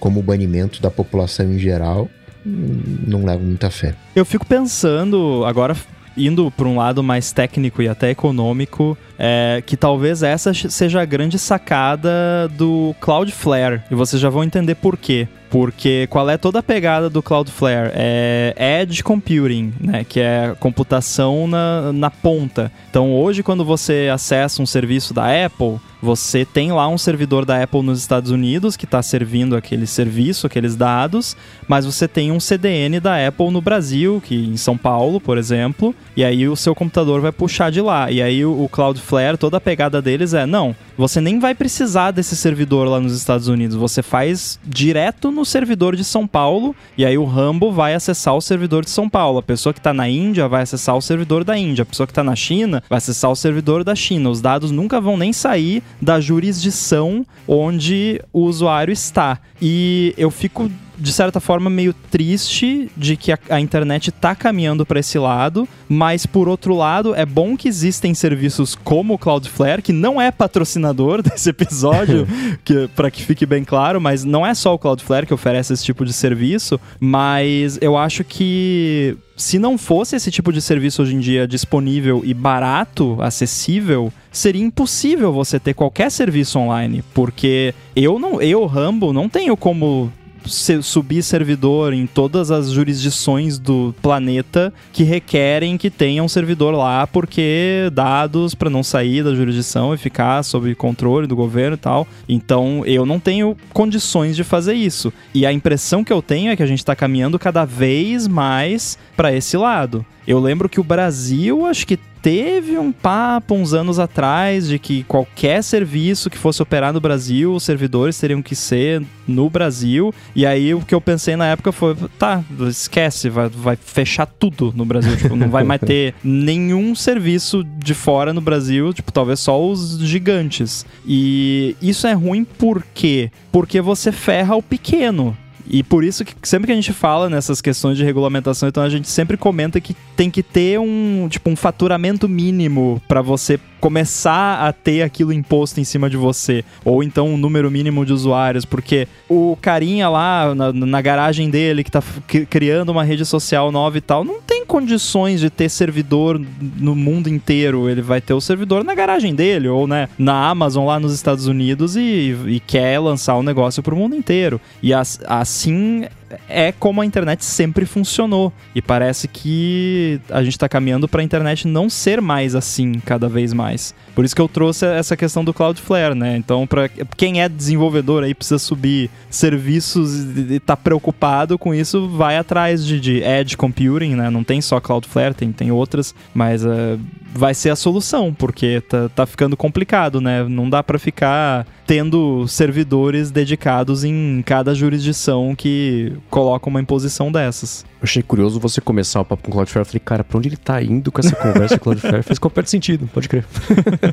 como banimento da população em geral, não levo muita fé. Eu fico pensando, agora indo para um lado mais técnico e até econômico, é, que talvez essa seja a grande sacada do Cloudflare. E vocês já vão entender por quê. Porque qual é toda a pegada do Cloudflare? É Edge Computing, né? Que é computação na, na ponta. Então hoje, quando você acessa um serviço da Apple, Você tem lá um servidor da Apple nos Estados Unidos que está servindo aquele serviço, aqueles dados, mas você tem um CDN da Apple no Brasil, que em São Paulo, por exemplo, e aí o seu computador vai puxar de lá. E aí o Cloudflare, toda a pegada deles é: não, você nem vai precisar desse servidor lá nos Estados Unidos, você faz direto no servidor de São Paulo, e aí o Rambo vai acessar o servidor de São Paulo. A pessoa que está na Índia vai acessar o servidor da Índia, a pessoa que está na China vai acessar o servidor da China. Os dados nunca vão nem sair da jurisdição onde o usuário está. E eu fico de certa forma, meio triste de que a, a internet está caminhando para esse lado, mas por outro lado, é bom que existem serviços como o Cloudflare, que não é patrocinador [LAUGHS] desse episódio, [LAUGHS] que, para que fique bem claro, mas não é só o Cloudflare que oferece esse tipo de serviço, mas eu acho que se não fosse esse tipo de serviço hoje em dia disponível e barato, acessível, seria impossível você ter qualquer serviço online, porque eu não, eu Rambo não tenho como subir servidor em todas as jurisdições do planeta que requerem que tenha um servidor lá, porque dados para não sair da jurisdição e ficar sob controle do governo e tal. Então eu não tenho condições de fazer isso. E a impressão que eu tenho é que a gente está caminhando cada vez mais para esse lado. Eu lembro que o Brasil, acho que teve um papo uns anos atrás de que qualquer serviço que fosse operar no Brasil, os servidores teriam que ser no Brasil. E aí o que eu pensei na época foi: tá, esquece, vai, vai fechar tudo no Brasil. tipo, não vai mais ter [LAUGHS] nenhum serviço de fora no Brasil, tipo, talvez só os gigantes. E isso é ruim por quê? Porque você ferra o pequeno. E por isso que sempre que a gente fala nessas questões de regulamentação, então a gente sempre comenta que tem que ter um, tipo, um faturamento mínimo para você começar a ter aquilo imposto em cima de você, ou então um número mínimo de usuários, porque o carinha lá na, na garagem dele que tá criando uma rede social nova e tal, não tem condições de ter servidor no mundo inteiro. Ele vai ter o servidor na garagem dele, ou né, na Amazon lá nos Estados Unidos e, e quer lançar o um negócio pro mundo inteiro. E as, assim é como a internet sempre funcionou. E parece que a gente está caminhando para a internet não ser mais assim cada vez mais. Por isso que eu trouxe essa questão do Cloudflare, né? Então, para quem é desenvolvedor aí precisa subir serviços e está preocupado com isso, vai atrás de, de, edge computing, né? Não tem só Cloudflare, tem, tem outras, mas uh, vai ser a solução, porque tá, tá ficando complicado, né? Não dá para ficar tendo servidores dedicados em cada jurisdição que coloca uma imposição dessas. Eu achei curioso você começar o papo com o Cloudflare. Eu falei, cara, pra onde ele tá indo com essa conversa com o Cloudflare? [LAUGHS] Fez completo sentido, pode crer. [LAUGHS]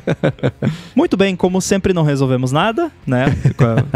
Muito bem, como sempre não resolvemos nada, né?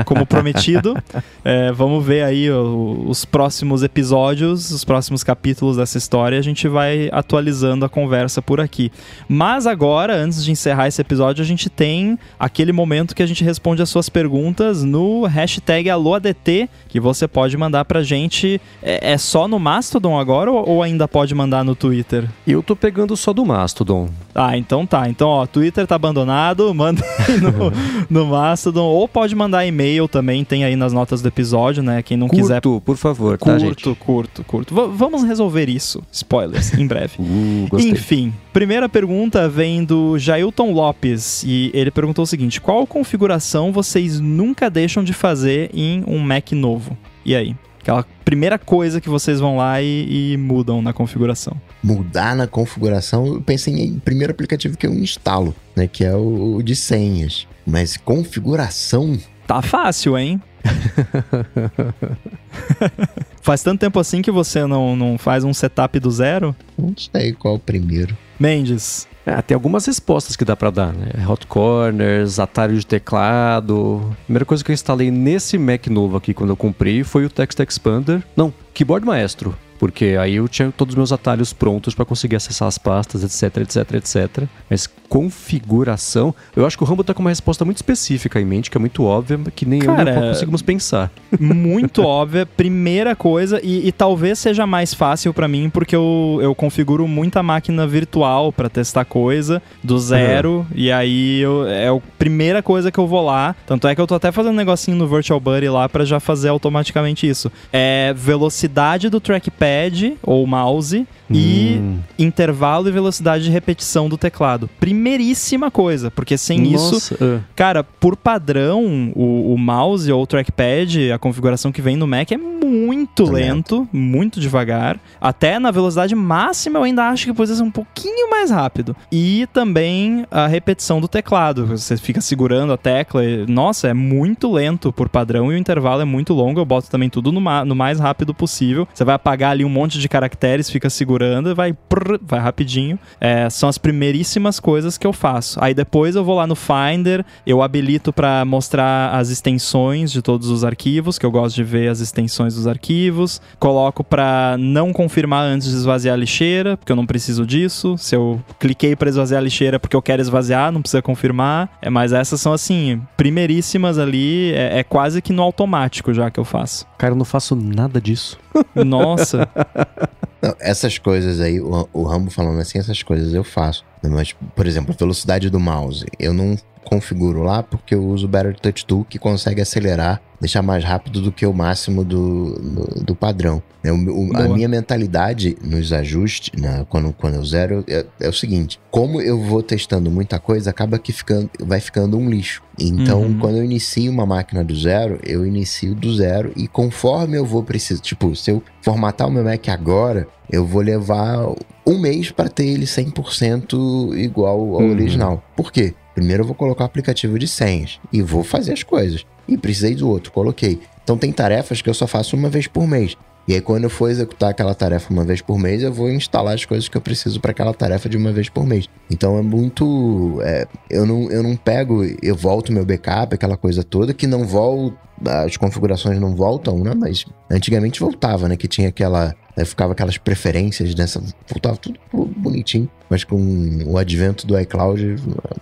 Como prometido. É, vamos ver aí os próximos episódios, os próximos capítulos dessa história. A gente vai atualizando a conversa por aqui. Mas agora, antes de encerrar esse episódio, a gente tem aquele momento que a gente responde as suas perguntas no hashtag AloADT, que você pode mandar pra gente. É, é só no Mastodon agora ou, ou ainda pode mandar no Twitter? Eu tô pegando só do Mastodon. Ah, então tá. Então, ó, Twitter tá abandonado, [LAUGHS] manda no, no Mastodon. Ou pode mandar e-mail também, tem aí nas notas do episódio, né? Quem não curto, quiser. Curto, por favor, curto, tá, gente? Curto, curto, curto. vamos resolver isso. Spoilers, em breve. [LAUGHS] Uh, Enfim, primeira pergunta vem do Jailton Lopes. E ele perguntou o seguinte: qual configuração vocês nunca deixam de fazer em um Mac novo? E aí? Aquela primeira coisa que vocês vão lá e, e, mudam na configuração. Mudar na configuração, eu pensei em primeiro aplicativo que eu instalo, né? Que é o, o de senhas. Mas configuração. Tá fácil, hein? [LAUGHS] Faz tanto tempo assim que você não, não faz um setup do zero? Não sei qual o primeiro. Mendes, é, tem algumas respostas que dá para dar, né? Hot corners, atalho de teclado. A primeira coisa que eu instalei nesse Mac novo aqui quando eu comprei foi o Text Expander. Não, Keyboard Maestro porque aí eu tinha todos os meus atalhos prontos para conseguir acessar as pastas, etc, etc, etc. Mas configuração, eu acho que o Rambo tá com uma resposta muito específica em mente, que é muito óbvia, que nem Cara, eu nem conseguimos pensar. [LAUGHS] Muito óbvia, primeira coisa, e, e talvez seja mais fácil para mim, porque eu, eu configuro muita máquina virtual para testar coisa do zero, uhum. e aí eu, é a primeira coisa que eu vou lá. Tanto é que eu tô até fazendo um negocinho no Virtual Buddy lá para já fazer automaticamente isso. É velocidade do trackpad pad ou mouse hum. e intervalo e velocidade de repetição do teclado. Primeiríssima coisa, porque sem Nossa, isso, ah. cara, por padrão, o, o mouse ou o trackpad, a configuração que vem no Mac é muito Tá lento, muito devagar. Até na velocidade máxima eu ainda acho que pode ser um pouquinho mais rápido. E também a repetição do teclado, você fica segurando a tecla, e, nossa, é muito lento por padrão e o intervalo é muito longo. Eu boto também tudo no, ma- no mais rápido possível. Você vai apagar ali um monte de caracteres, fica segurando e vai, prrr, vai rapidinho. É, são as primeiríssimas coisas que eu faço. Aí depois eu vou lá no Finder, eu habilito para mostrar as extensões de todos os arquivos, que eu gosto de ver as extensões dos arquivos. Coloco para não confirmar antes de esvaziar a lixeira, porque eu não preciso disso. Se eu cliquei para esvaziar a lixeira porque eu quero esvaziar, não precisa confirmar. É, mas essas são assim, primeiríssimas ali, é, é quase que no automático já que eu faço. Cara, eu não faço nada disso. Nossa, [LAUGHS] Não, essas coisas aí, o, o Rambo falando assim, essas coisas eu faço. Mas, por exemplo, velocidade do mouse, eu não configuro lá porque eu uso o Better Touch Tool que consegue acelerar, deixar mais rápido do que o máximo do, do, do padrão. É, o- o- a minha mentalidade nos ajustes, né, quando, quando eu zero, é, é o seguinte: como eu vou testando muita coisa, acaba que ficando, vai ficando um lixo. Então, Uhum. quando eu inicio uma máquina do zero, eu inicio do zero e conforme eu vou precisar, tipo, se eu formatar o meu Mac agora, eu vou levar um mês para ter ele 100% igual ao Uhum. original. Por quê? Primeiro eu vou colocar o aplicativo de senhas e vou fazer as coisas. E precisei do outro, coloquei. Então tem tarefas que eu só faço uma vez por mês. E aí, quando eu for executar aquela tarefa uma vez por mês, eu vou instalar as coisas que eu preciso para aquela tarefa de uma vez por mês. Então é muito. é, eu, não, eu não pego, eu volto meu backup, aquela coisa toda, que não volta. As configurações não voltam, né? Mas antigamente voltava, né? Que tinha aquela. aí ficava aquelas preferências nessa. Voltava tudo bonitinho. Mas com o advento do iCloud,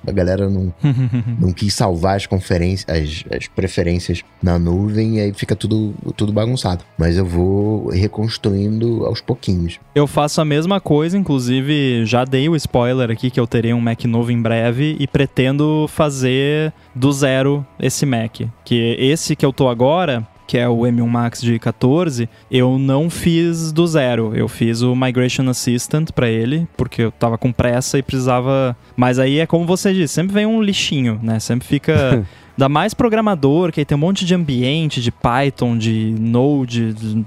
a galera não, [LAUGHS] não quis salvar as conferências, as, as preferências na nuvem e aí fica tudo, tudo bagunçado. Mas eu vou reconstruindo aos pouquinhos. Eu faço a mesma coisa, inclusive já dei o spoiler aqui que eu terei um Mac novo em breve e pretendo fazer do zero esse Mac. Que esse que eu tô agora, que é o M1 Max de 14, eu não fiz do zero. Eu fiz o Migration Assistant pra ele, porque eu tava com pressa e precisava. Mas aí é como você disse, sempre vem um lixinho, né? Sempre fica. [LAUGHS] Ainda mais programador, que aí tem um monte de ambiente, de Python, de Node, de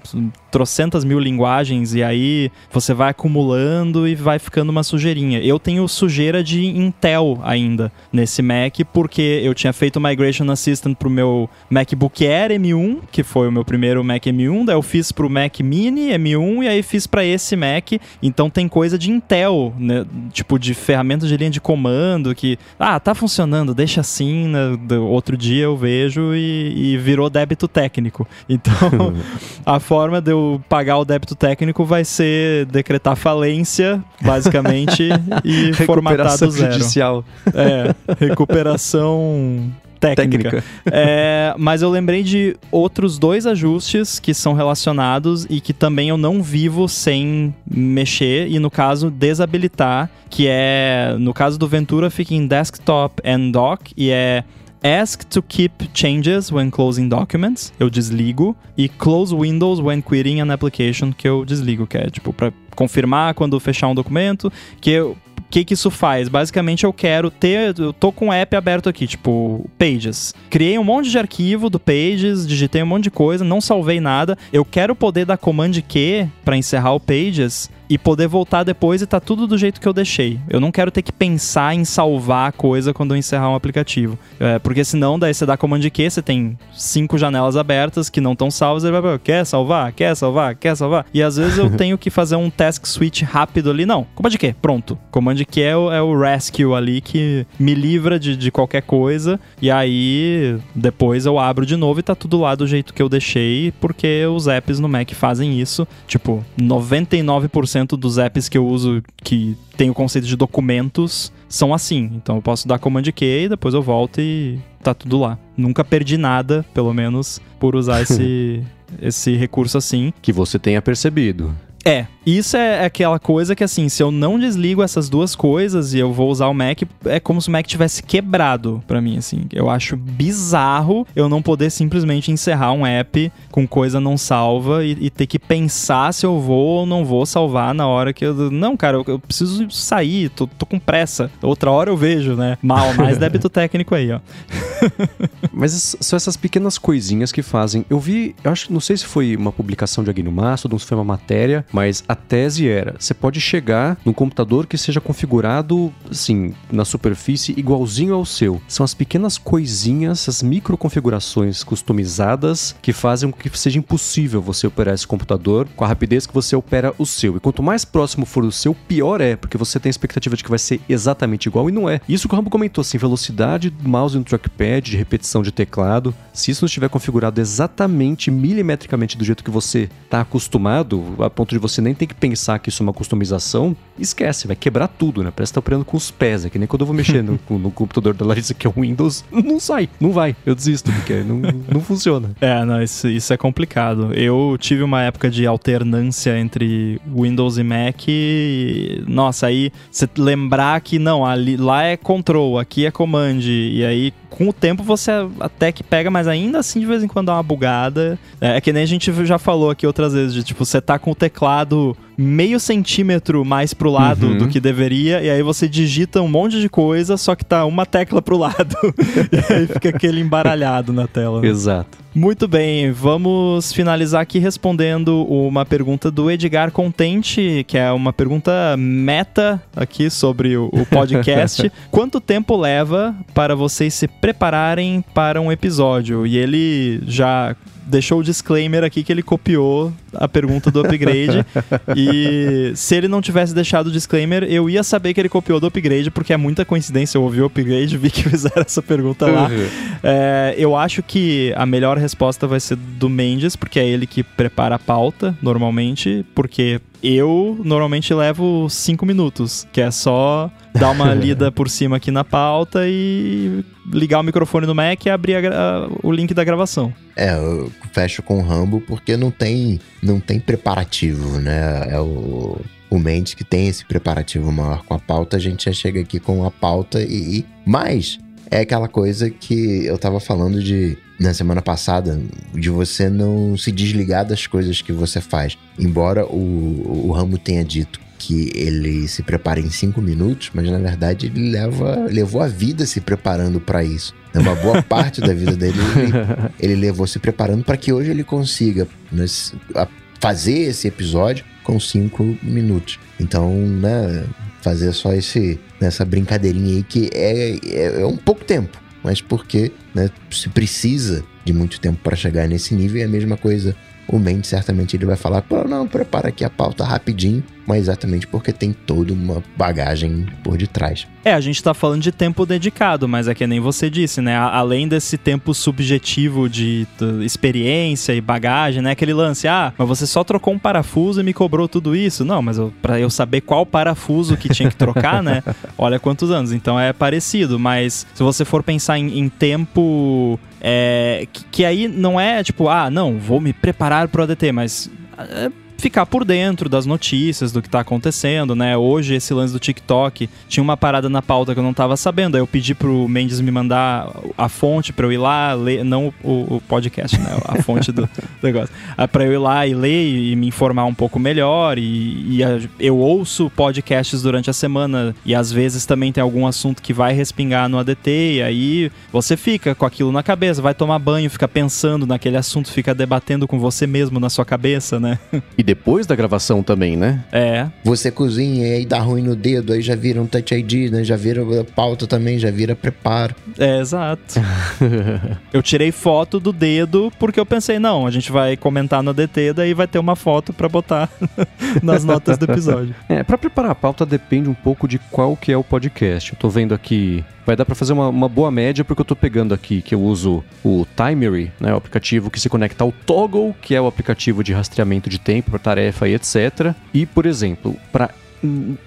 trocentas mil linguagens, e aí você vai acumulando e vai ficando uma sujeirinha. Eu tenho sujeira de Intel ainda nesse Mac, porque eu tinha feito o Migration Assistant pro meu MacBook Air M1, que foi o meu primeiro Mac M1, daí eu fiz pro Mac Mini M1 e aí fiz para esse Mac. Então tem coisa de Intel, né? Tipo de ferramentas de linha de comando que, ah, tá funcionando, deixa assim, né? Outro dia eu vejo e, e virou débito técnico. Então, [LAUGHS] a forma de eu pagar o débito técnico vai ser decretar falência, basicamente, [LAUGHS] e formatar Recuperação do zero. judicial. É, recuperação técnica. Técnica. É, mas eu lembrei de outros dois ajustes que são relacionados e que também eu não vivo sem mexer e no caso desabilitar, que é no caso do Ventura fica em desktop and dock e é Ask to keep changes when closing documents, eu desligo, e close windows when quitting an application, que eu desligo, que é tipo para confirmar quando fechar um documento, que eu o que, que isso faz? Basicamente, eu quero ter. Eu tô com o app aberto aqui, tipo, Pages. Criei um monte de arquivo do Pages, digitei um monte de coisa, não salvei nada. Eu quero poder dar Command Q para encerrar o Pages e poder voltar depois e tá tudo do jeito que eu deixei. Eu não quero ter que pensar em salvar a coisa quando eu encerrar um aplicativo. É, porque senão, daí você dá Command Q, você tem cinco janelas abertas que não estão salvas, ele vai, quer salvar? Quer salvar? Quer salvar? E às vezes eu [LAUGHS] tenho que fazer um task switch rápido ali. Não, Command Q, pronto. Command Q é o, é o rescue ali que me livra de, de qualquer coisa. E aí depois eu abro de novo e tá tudo lá do jeito que eu deixei, porque os apps no Mac fazem isso. Tipo, 99% dos apps que eu uso que tem o conceito de documentos são assim. Então eu posso dar Command Q e depois eu volto e tá tudo lá. Nunca perdi nada, pelo menos, por usar [LAUGHS] esse, esse recurso assim. Que você tenha percebido. É, Isso é aquela coisa que, assim, se eu não desligo essas duas coisas e eu vou usar o Mac, é como se o Mac tivesse quebrado para mim, assim. Eu acho bizarro eu não poder simplesmente encerrar um app com coisa não salva e, e ter que pensar se eu vou ou não vou salvar na hora que eu. Não, cara, eu, eu preciso sair, tô, tô, com pressa. Outra hora eu vejo, né? Mal, mais [LAUGHS] débito técnico aí, ó. [LAUGHS] Mas são essas pequenas coisinhas que fazem. Eu vi, eu acho, não sei se foi uma publicação de alguém no Mastodon, se foi uma matéria, mas a tese era: você pode chegar num computador que seja configurado, assim, na superfície igualzinho ao seu. São as pequenas coisinhas, as micro configurações customizadas que fazem com que seja impossível você operar esse computador com a rapidez que você opera o seu. E quanto mais próximo for do seu, pior é, porque você tem a expectativa de que vai ser exatamente igual e não é. Isso que o Rambo comentou, assim, velocidade do mouse no trackpad, de repetição de teclado. Se isso não estiver configurado exatamente, milimetricamente do jeito que você está acostumado, a ponto de você nem ter que pensar que isso é uma customização, esquece, vai quebrar tudo, né? Parece que tá operando com os pés, é que nem quando eu vou mexer no, [LAUGHS] no computador da Larissa, que é o Windows, não sai, não vai, eu desisto, porque não, não funciona. [LAUGHS] É, não, isso, isso é complicado. Eu tive uma época de alternância entre Windows e Mac e, nossa, aí você lembrar que não, ali, lá é control, aqui é command, e aí com o tempo você até que pega, mas ainda assim de vez em quando dá uma bugada. É, é que nem a gente já falou aqui outras vezes, de tipo, você tá com o teclado meio centímetro mais pro lado uhum. do que deveria, e aí você digita um monte de coisa, só que tá uma tecla pro lado. [LAUGHS] e aí fica aquele embaralhado na tela. Né? Exato. Muito bem, vamos finalizar aqui respondendo uma pergunta do Edgar Contente, que é uma pergunta meta aqui sobre o, o podcast. [LAUGHS] Quanto tempo leva para vocês se prepararem para um episódio? E ele já deixou o disclaimer aqui que ele copiou a pergunta do upgrade. [LAUGHS] e se ele não tivesse deixado o disclaimer, eu ia saber que ele copiou do upgrade, porque é muita coincidência. Eu ouvi o upgrade, [LAUGHS] vi que fizeram essa pergunta lá. Uhum. É, eu acho que a melhor resposta vai ser do Mendes, porque é ele que prepara a pauta normalmente, porque eu normalmente levo cinco minutos, que é só dar uma [LAUGHS] lida por cima aqui na pauta e ligar o microfone no Mac e abrir a, a, o link da gravação. É, eu fecho com o Rambo porque não tem, não tem preparativo, né? É o, o Mendes que tem esse preparativo maior com a pauta, a gente já chega aqui com a pauta e. e... Mas é aquela coisa que eu tava falando de na semana passada, de você não se desligar das coisas que você faz. Embora o, o Ramo tenha dito que ele se prepara em cinco minutos, mas na verdade ele leva, levou a vida se preparando para isso. Uma boa [LAUGHS] parte da vida dele ele, ele levou se preparando para que hoje ele consiga né, fazer esse episódio com cinco minutos. Então, né, fazer só esse nessa brincadeirinha aí que é, é, é um pouco tempo mas porque né, se precisa de muito tempo para chegar nesse nível. E a mesma coisa, o Mendes certamente ele vai falar: Pô, não, prepara aqui a pauta rapidinho mas exatamente porque tem toda uma bagagem por detrás. É, a gente tá falando de tempo dedicado, mas é que nem você disse, né? Além desse tempo subjetivo de experiência e bagagem, né? Aquele lance, ah, mas você só trocou um parafuso e me cobrou tudo isso. Não, mas eu, pra eu saber qual parafuso que tinha que trocar, né? [LAUGHS] Olha quantos anos. Então é parecido, mas se você for pensar em, em tempo. É, que, que, aí não é tipo, ah, não, vou me preparar pro ADT, mas é, ficar por dentro das notícias, do que tá acontecendo, né? Hoje, esse lance do TikTok, tinha uma parada na pauta que eu não tava sabendo. Aí eu pedi pro Mendes me mandar a fonte pra eu ir lá ler, não o, o podcast, né? A fonte do [LAUGHS] negócio. Ah, pra eu ir lá e ler e me informar um pouco melhor. E, e a, eu ouço podcasts durante a semana e às vezes também tem algum assunto que vai respingar no ADT. E aí você fica com aquilo na cabeça, vai tomar banho, fica pensando naquele assunto, fica debatendo com você mesmo na sua cabeça, né? E depois da gravação também, né? É. Você cozinha e aí dá ruim no dedo, aí já vira um Touch ID, né? Já vira pauta também, já vira preparo. É, exato. [LAUGHS] eu tirei foto do dedo porque eu pensei, não, a gente vai comentar no DT, daí vai ter uma foto para botar [LAUGHS] nas notas do episódio. É, para preparar a pauta depende um pouco de qual que é o podcast. Eu tô vendo aqui vai dar para fazer uma, uma, boa média, porque eu tô pegando aqui que eu uso o Timery, né, o aplicativo que se conecta ao Toggle, que é o aplicativo de rastreamento de tempo para tarefa e etc. E, por exemplo, para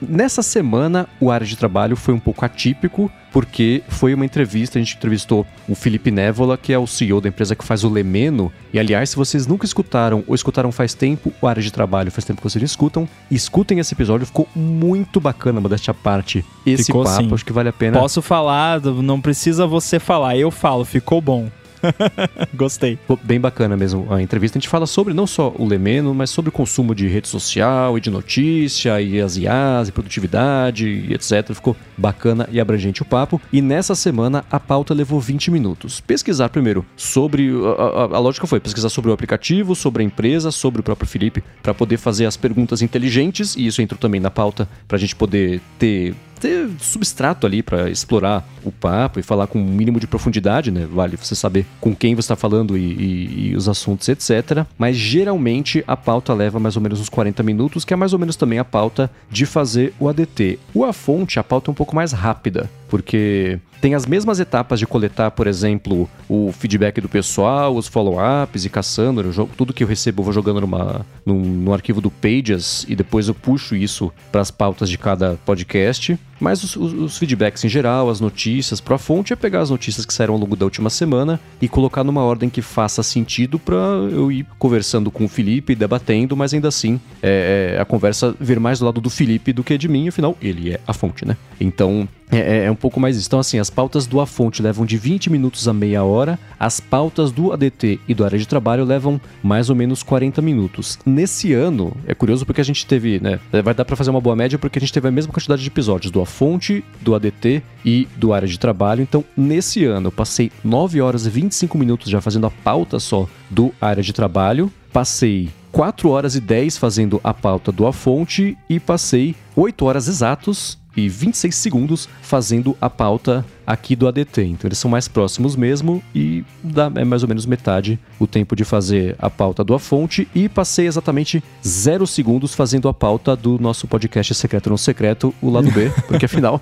nessa semana o área de trabalho foi um pouco atípico, porque foi uma entrevista, a gente entrevistou o Felipe Névola, que é o CEO da empresa que faz o Lemeno. E aliás, se vocês nunca escutaram ou escutaram faz tempo o área de trabalho, faz tempo que vocês escutam, escutem esse episódio, ficou muito bacana, modéstia à parte. Esse Ficou papo, sim. acho que vale a pena. Posso falar, não precisa você falar, eu falo, ficou bom. [LAUGHS] Gostei. Bem bacana mesmo a entrevista. A gente fala sobre não só o Lemeno, mas sobre o consumo de rede social e de notícia, e as IAs, e produtividade, e etc. Ficou bacana e abrangente o papo. E nessa semana a pauta levou 20 minutos. Pesquisar primeiro sobre. A, a- a lógica foi pesquisar sobre o aplicativo, sobre a empresa, sobre o próprio Felipe, para poder fazer as perguntas inteligentes, e isso entrou também na pauta para a gente poder ter ter substrato ali para explorar o papo e falar com um mínimo de profundidade, né? Vale você saber com quem você está falando e, e- e os assuntos, etc. Mas geralmente a pauta leva mais ou menos uns 40 minutos, que é mais ou menos também a pauta de fazer o ADT. O A Fonte, a pauta é um pouco mais rápida, porque tem as mesmas etapas de coletar, por exemplo, o feedback do pessoal, os follow-ups e caçando. Eu jogo, tudo que eu recebo eu vou jogando numa, num, num arquivo do Pages e depois eu puxo isso para as pautas de cada podcast. Mas os, os- os feedbacks em geral, as notícias, para a fonte é pegar as notícias que saíram ao longo da última semana e colocar numa ordem que faça sentido para eu ir conversando com o Felipe, debatendo, mas ainda assim é, é, a conversa vir mais do lado do Felipe do que de mim, afinal ele é a fonte, né? Então é, é- é um pouco mais isso. Então, assim, as pautas do A Fonte levam de 20 minutos a meia hora, as pautas do ADT e do área de trabalho levam mais ou menos 40 minutos. Nesse ano, é curioso porque a gente teve, né? Vai dar pra fazer uma boa média porque a gente teve a mesma quantidade de episódios do A Fonte, do ADT e do área de trabalho. Então, nesse ano, eu passei 9 horas e 25 minutos já fazendo a pauta só do área de trabalho. Passei 4 horas e 10 fazendo a pauta do A Fonte e passei 8 horas exatos e 26 segundos fazendo a pauta aqui do ADT. Então eles são mais próximos mesmo e dá é mais ou menos metade o tempo de fazer a pauta do A Fonte e passei exatamente zero segundos fazendo a pauta do nosso podcast Secreto Não Secreto, o lado B, [LAUGHS] porque afinal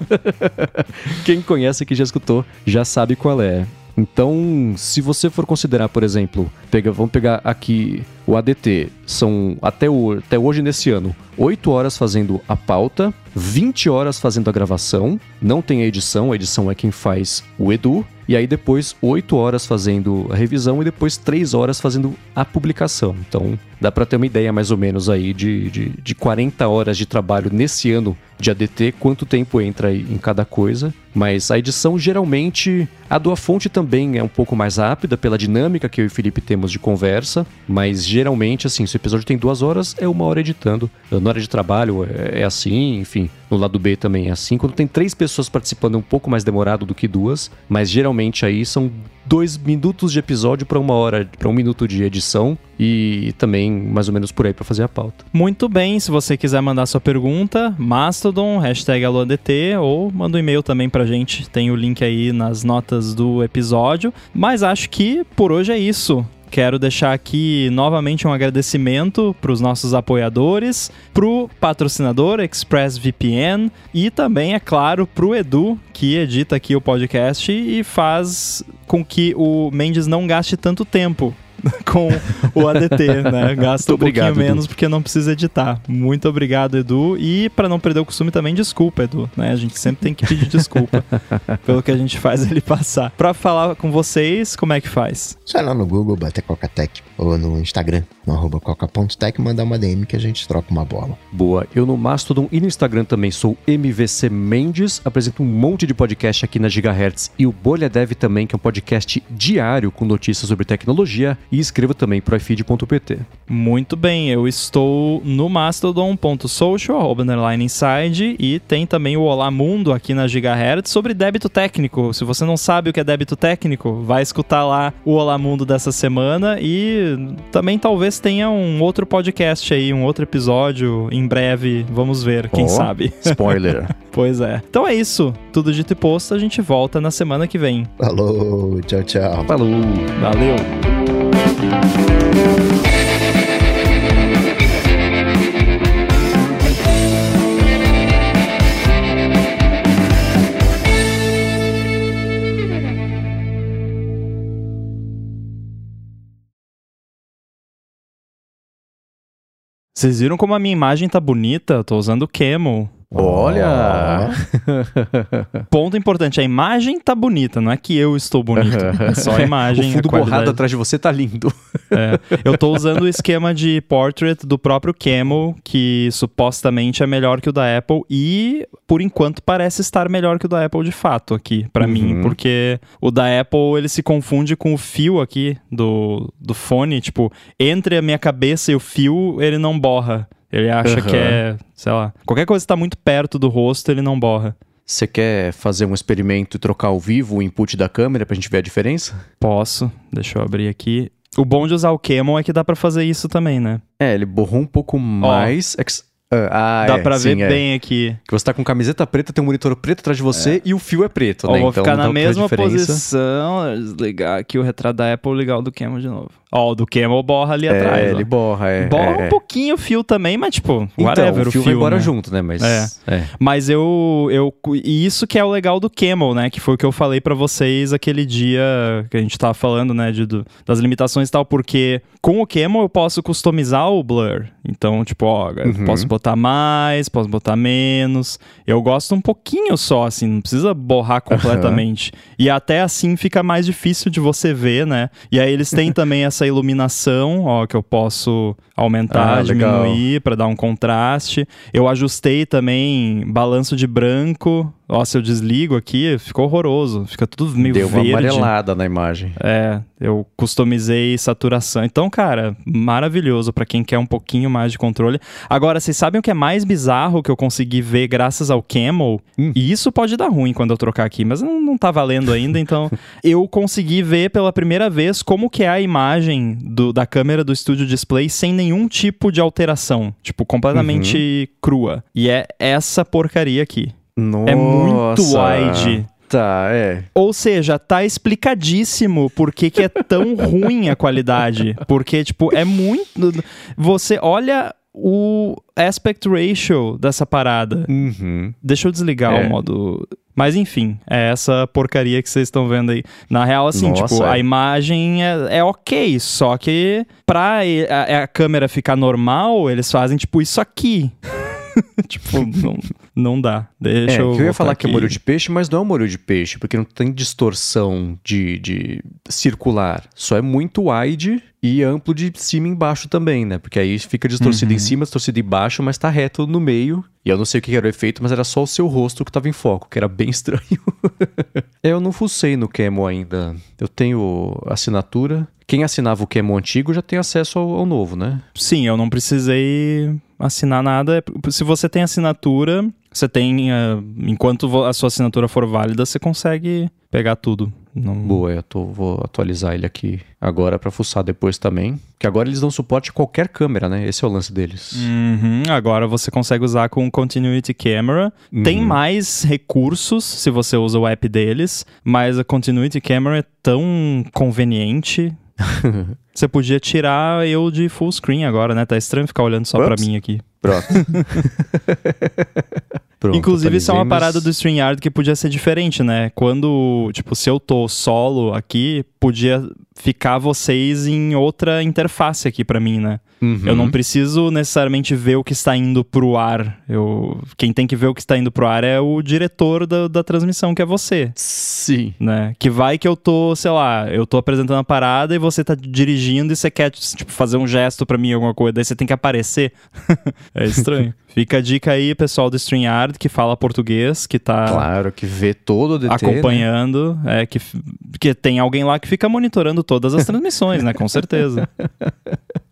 [LAUGHS] quem conhece que já escutou já sabe qual é. Então, se você for considerar, por exemplo, pega, vamos pegar aqui o ADT, são até, o, até hoje nesse ano, 8 horas fazendo a pauta, 20 horas fazendo a gravação, não tem a edição, a edição é quem faz o Edu, e aí depois 8 horas fazendo a revisão e depois 3 horas fazendo a publicação. Então, dá para ter uma ideia mais ou menos aí de, de, de 40 horas de trabalho nesse ano de ADT, quanto tempo entra em cada coisa. Mas a edição geralmente, a do A Fonte também é um pouco mais rápida pela dinâmica que eu e o Felipe temos de conversa, mas geralmente, assim, se o episódio tem duas horas, é uma hora editando. Na hora de trabalho é, é assim, enfim, no lado B também é assim. Quando tem três pessoas participando é um pouco mais demorado do que duas, mas geralmente aí são dois minutos de episódio para uma hora, para um minuto de edição e também mais ou menos por aí para fazer a pauta. Muito bem, se você quiser mandar sua pergunta, Mastodon, hashtag AluaDT, ou manda um e-mail também pra gente, tem o link aí nas notas do episódio. Mas acho que por hoje é isso. Quero deixar aqui novamente um agradecimento para os nossos apoiadores, para o patrocinador ExpressVPN e também, é claro, para o Edu, que edita aqui o podcast e faz com que o Mendes não gaste tanto tempo [LAUGHS] com o ADT, né? [LAUGHS] Gasta um obrigado, pouquinho Edu. menos porque não precisa editar. Muito obrigado, Edu. E para não perder o costume também, desculpa, Edu, né? A gente sempre tem que pedir desculpa [LAUGHS] pelo que a gente faz ele passar. Para falar com vocês, como é que faz? Só ir lá no Google, bater Cocatec, ou no Instagram, no arroba coca.tech, mandar uma DM que a gente troca uma bola. Boa. Eu no Mastodon e no Instagram também sou MVC Mendes, apresento um monte de podcast aqui na Gigahertz e o Bolha Dev também, que é um podcast diário com notícias sobre tecnologia e escrevo também pro iFeed.pt. Muito bem, eu estou no mastodon.social, arroba underline inside, e tem também o Olá Mundo aqui na Gigahertz sobre débito técnico. Se você não sabe o que é débito técnico, vai escutar lá o Olá Mundo dessa semana e também talvez tenha um outro podcast aí, um outro episódio em breve, vamos ver, quem Ó. sabe. [LAUGHS] Spoiler. Pois é. Então é isso, tudo dito e posto, a gente volta na semana que vem. Falou, tchau, tchau. Falou. Valeu! Vocês viram como a minha imagem tá bonita? Eu tô usando Camel. Olha! [LAUGHS] Ponto importante, a imagem tá bonita, não é que eu estou bonito. É só a [LAUGHS] imagem. o fundo borrado atrás de você tá lindo. [LAUGHS] É, eu tô usando o esquema de portrait do próprio Camel, que supostamente é melhor que o da Apple e, por enquanto, parece estar melhor que o da Apple de fato aqui, para Uhum. mim, porque o da Apple ele se confunde com o fio aqui do, do fone, tipo, entre a minha cabeça e o fio, ele não borra. Ele acha Aham. que é, sei lá, qualquer coisa que tá muito perto do rosto, ele não borra. Você quer fazer um experimento e trocar ao vivo o input da câmera pra gente ver a diferença? Posso, deixa eu abrir aqui. O bom de usar o Camel é que dá pra fazer isso também, né? É, ele borrou um pouco mais. É que- Ah, dá é, pra sim, ver é. bem aqui. Que você tá com camiseta preta, tem um monitor preto atrás de você e o fio é preto, Ó, né? vou então ficar na mesma posição, desligar aqui o retrato da Apple ligar o do Camel de novo. Ó, o do Camel borra ali atrás. É, ó. ele borra, é. Borra é, um é. pouquinto o fio também, mas tipo, Então, whatever, o fio, vai embora né? junto, né? Mas. É. é. Mas eu, eu. E isso que é o legal do Camel, né? Que foi o que eu falei pra vocês aquele dia que a gente tava falando, né? De, do- das limitações e tal, porque com o Camel eu posso customizar o blur. Então, tipo, ó, Uhum. posso botar mais, posso botar menos. Eu gosto um pouquinho só, assim, não precisa borrar completamente. E até assim fica mais difícil de você ver, né? E aí eles têm também [LAUGHS] essa iluminação, ó, que eu posso aumentar, Ah, diminuir para dar um contraste. Eu ajustei também balanço de branco. Ó, se eu desligo aqui, ficou horroroso. Fica tudo meio Deu uma verde. amarelada na imagem. É, eu customizei saturação. Então, cara, maravilhoso pra quem quer um pouquinho mais de controle. Agora, vocês sabem o que é mais bizarro que eu consegui ver graças ao Camel? Hum. E isso pode dar ruim quando eu trocar aqui, mas não, não tá valendo ainda, então [LAUGHS] eu consegui ver pela primeira vez como que é a imagem do- da câmera do Studio Display sem nenhum tipo de alteração. Tipo, completamente Uhum. crua. E é essa porcaria aqui. Nossa. É muito wide. Tá, é. Ou seja, tá explicadíssimo por que, que é tão [LAUGHS] ruim a qualidade. Porque, tipo, é muito. Você olha o aspect ratio dessa parada. Uhum. Deixa eu desligar É. o modo. Mas enfim, é essa porcaria que vocês estão vendo aí. Na real, assim, Nossa, tipo, é. a imagem é, é ok, só que pra a, a câmera ficar normal, eles fazem, tipo, isso aqui. [LAUGHS] tipo, não, não dá. Deixa É, eu. eu ia falar que é aqui. molho de peixe, mas não é um molho de peixe, porque não tem distorção de, de circular. Só é muito wide e amplo de cima e embaixo também, né? Porque aí fica distorcido Uhum. em cima, distorcido embaixo, mas tá reto no meio. E eu não sei o que era o efeito, mas era só o seu rosto que tava em foco, que era bem [LAUGHS] estranho. eu não fucei no Camel ainda. Eu tenho assinatura. Quem assinava o Camel antigo já tem acesso ao, ao novo, né? Sim, eu não precisei assinar nada. Se você tem assinatura, você tem. ah, enquanto a sua assinatura for válida, você consegue pegar tudo. Não... Boa, eu tô- vou atualizar ele aqui agora pra fuçar depois também. Que agora eles dão suporte a qualquer câmera, né? Esse é o lance deles. Uhum, agora você consegue usar com Continuity Camera. Tem Uhum. mais recursos se você usa o app deles, mas a Continuity Camera é tão conveniente. [LAUGHS] você podia tirar eu de full screen agora, né? Tá estranho ficar olhando só pra Ups. mim aqui. Pronto. [LAUGHS] Pronto, Inclusive, isso é uma parada do StreamYard que podia ser diferente, né? Quando, tipo, se eu tô solo aqui, podia ficar vocês em outra interface aqui pra mim, né? Uhum. Eu não preciso necessariamente ver o que está indo pro ar. Eu... Quem tem que ver o que está indo pro ar é o diretor da, da transmissão, que é você. Sim. Né? Que vai que eu tô, sei lá, eu tô apresentando a parada e você tá dirigindo e você quer, tipo, fazer um gesto pra mim, alguma coisa, daí você tem que aparecer. [LAUGHS] é estranho. [LAUGHS] Fica a dica aí, pessoal do StreamYard, que fala português, que tá Claro que vê todo o DT, né? acompanhando, é que, que tem alguém lá que fica monitorando todas as [LAUGHS] transmissões, né? Com certeza.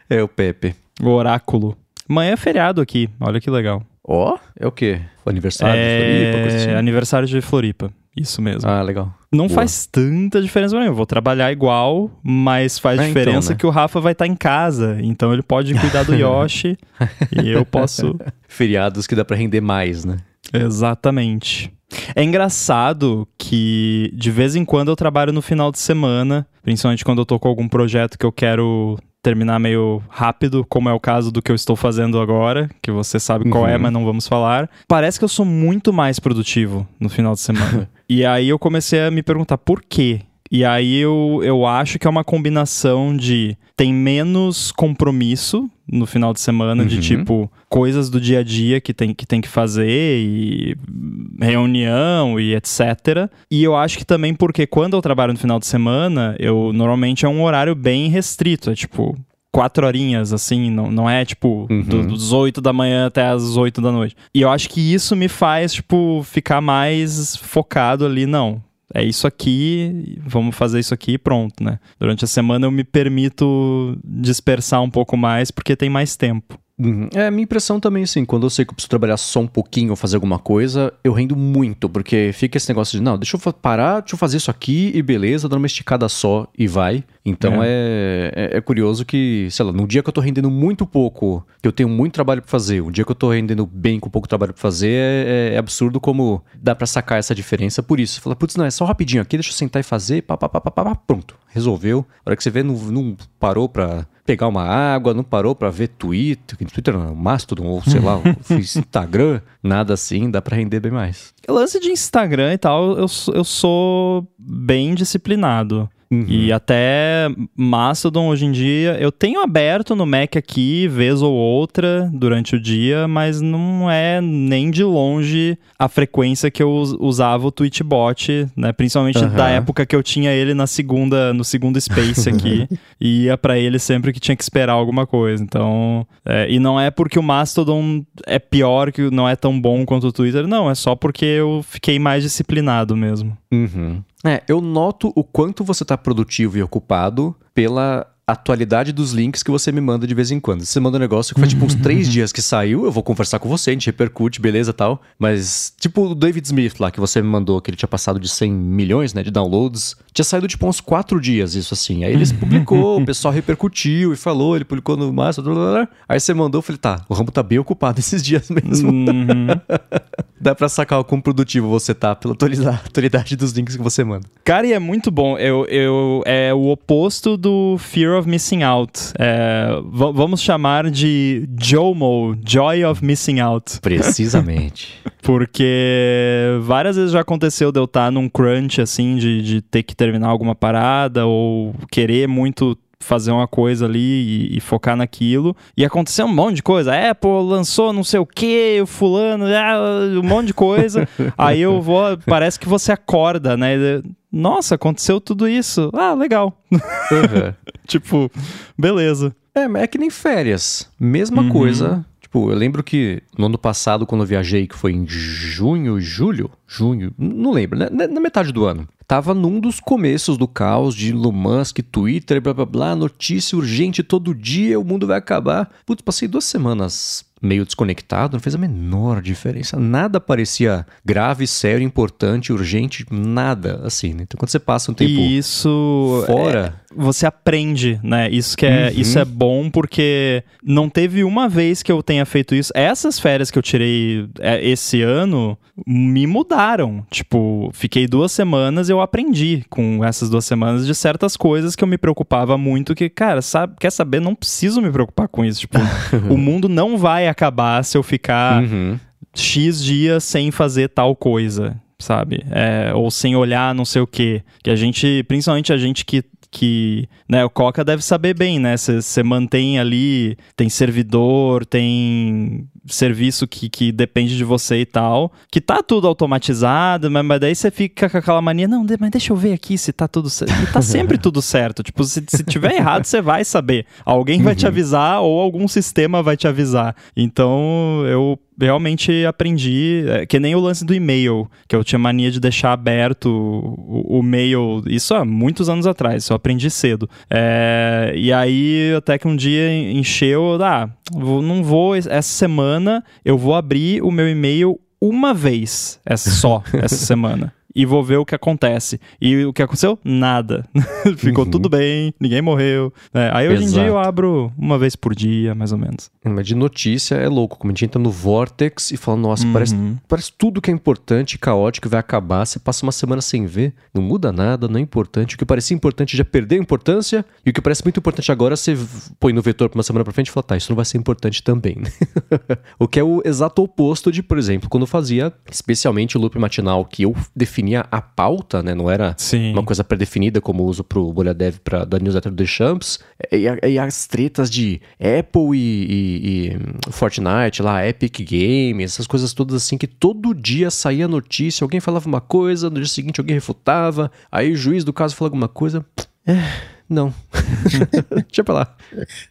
É o Pepe. O oráculo. Amanhã é feriado aqui, olha que legal. Ó, é o quê? O aniversário de Floripa, assim? é aniversário de Floripa, isso mesmo. Ah, legal. Não boa. faz tanta diferença pra mim, eu vou trabalhar igual, mas faz É, então, diferença né? que o Rafa vai estar em casa, então ele pode cuidar do [LAUGHS] Yoshi e eu posso [LAUGHS] Feriados que dá pra render mais, né? Exatamente. É engraçado que de vez em quando eu trabalho no final de semana, principalmente quando eu tô com algum projeto que eu quero terminar meio rápido, como é o caso do que eu estou fazendo agora, que você sabe qual é, Uhum. mas não vamos falar. Parece que eu sou muito mais produtivo no final de semana. [LAUGHS] e aí eu comecei a me perguntar por quê? E aí eu, eu acho que é uma combinação de tem menos compromisso no final de semana, Uhum. de tipo, coisas do dia a dia que tem que, tem que fazer e reunião e etc. E eu acho que também porque quando eu trabalho no final de semana, eu normalmente é um horário bem restrito, é tipo quatro horinhas, assim, não, não é tipo Uhum. do- dos oito da manhã até as oito da noite. E eu acho que isso me faz, tipo, ficar mais focado ali, não. É isso aqui, vamos fazer isso aqui e pronto, né? Durante a semana eu me permito dispersar um pouco mais porque tem mais tempo. Uhum. É, a minha impressão também, assim, quando eu sei que eu preciso trabalhar só um pouquinho ou fazer alguma coisa, eu rendo muito, porque fica esse negócio de, não, deixa eu parar, deixa eu fazer isso aqui e beleza, dar uma esticada só e vai. Então é. É, é curioso que, sei lá, num dia que eu tô rendendo muito pouco, que eu tenho muito trabalho pra fazer, um dia que eu tô rendendo bem com pouco trabalho pra fazer, é, é absurdo como dá pra sacar essa diferença por isso. Fala, putz, não, é só rapidinho aqui, deixa eu sentar e fazer, pá, pá, pá, pá, pá, pá, pronto, resolveu. A hora que você vê, não, não parou pra pegar uma água, não parou pra ver Twitter, Twitter não, Mastodon, ou sei lá, [LAUGHS] Instagram, nada assim, dá pra render bem mais. Lance de Instagram e tal, eu, eu sou bem disciplinado. Uhum. E até Mastodon hoje em dia, eu tenho aberto no Mac aqui, vez ou outra, durante o dia, mas não é nem de longe a frequência que eu us- usava o Tweetbot, né? Principalmente Aham. da época que eu tinha ele na segunda, no segundo Space aqui, [LAUGHS] e ia pra ele sempre que tinha que esperar alguma coisa. Então, é, e não é porque o Mastodon é pior, que não é tão bom quanto o Twitter, não, é só porque eu fiquei mais disciplinado mesmo. Uhum. É, eu noto o quanto você tá produtivo e ocupado pela atualidade dos links que você me manda de vez em quando. Você manda um negócio que faz tipo uns [LAUGHS] três dias que saiu, eu vou conversar com você, a gente repercute, beleza tal. Mas, tipo o David Smith lá, que você me mandou, que ele tinha passado de 100 milhões, né, de downloads, tinha saído tipo uns quatro dias, isso assim. Aí ele publicou, o pessoal repercutiu e falou, ele publicou no massa, blá, blá, blá. aí você mandou, eu falei, tá, o Rambo tá bem ocupado [LAUGHS] esses dias mesmo. Uhum. [LAUGHS] Dá pra sacar o quão produtivo você tá pela atualidade dos links que você manda. Cara, e é muito bom. Eu, eu, é o oposto do Fear of Missing Out. É, va- vamos chamar de JOMO, Joy of Missing Out. Precisamente. [LAUGHS] Porque várias vezes já aconteceu de eu estar num crunch, assim, de, de ter que terminar alguma parada ou querer muito fazer uma coisa ali e, e focar naquilo. E aconteceu um monte de coisa. A Apple lançou não sei o que, o fulano, ah, um monte de coisa. [LAUGHS] Aí eu vou, parece que você acorda, né? Nossa, aconteceu tudo isso. Ah, legal. Uhum. [LAUGHS] tipo, beleza. É, mas é que nem férias. Mesma Uhum. coisa. Tipo, eu lembro que no ano passado, quando eu viajei, que foi em junho, julho, junho, não lembro, né? na, na metade do ano. Tava num dos começos do caos de Elon Musk, Twitter, blá blá blá, notícia urgente todo dia, o mundo vai acabar. Putz, passei duas semanas meio desconectado, não fez a menor diferença. Nada parecia grave, sério, importante, urgente, nada assim, né? Então quando você passa um tempo e isso fora. é, você aprende, né? Isso que é, Uhum. isso é bom porque não teve uma vez que eu tenha feito isso. Essas férias que eu tirei é, esse ano me mudaram. Tipo, fiquei duas semanas e eu aprendi com essas duas semanas de certas coisas que eu me preocupava muito. Que, cara, sabe, quer saber? Não preciso me preocupar com isso. Tipo, [LAUGHS] o mundo não vai acabar se eu ficar Uhum. X dias sem fazer tal coisa, sabe? É, ou sem olhar não sei o quê. Que a gente, principalmente a gente que. Que, né, o Coca deve saber bem, né? Você mantém ali, tem servidor, tem serviço que, que depende de você e tal, que tá tudo automatizado, mas, mas daí você fica com aquela mania, não, de- mas deixa eu ver aqui se tá tudo certo. E tá sempre [LAUGHS] tudo certo. Tipo, se, se tiver errado, você vai saber. Alguém vai te avisar ou algum sistema vai te avisar. Então, eu realmente aprendi, é, que nem o lance do e-mail, que eu tinha mania de deixar aberto o, o mail, isso há muitos anos atrás, eu aprendi cedo. É, e aí, até que um dia encheu, ah, não vou, essa semana eu vou abrir o meu e-mail uma vez, é só essa semana. E vou ver o que acontece. E o que aconteceu? Nada. [LAUGHS] Ficou Uhum. tudo bem, ninguém morreu. É, aí hoje em dia eu abro uma vez por dia, mais ou menos. Mas de notícia é louco, como a gente entra no Vortex e fala, nossa, parece, Uhum. parece tudo que é importante, caótico, vai acabar, você passa uma semana sem ver, não muda nada, não é importante. O que parecia importante já perdeu importância, e o que parece muito importante agora, você põe no vetor pra uma semana pra frente e fala, tá, isso não vai ser importante também. [LAUGHS] o que é o exato oposto de, por exemplo, quando eu fazia, especialmente o loop matinal, que eu defini definia a pauta, né? Não era Sim. uma coisa pré-definida como uso pro Bolha Dev pra, da newsletter do The Champs. E, e as tretas de Apple e, e- e, hum, Fortnite, lá, Epic Games, essas coisas todas assim, que todo dia saía notícia, alguém falava uma coisa, no dia seguinte alguém refutava, aí o juiz do caso falava alguma coisa. É, não. [LAUGHS] Deixa pra lá.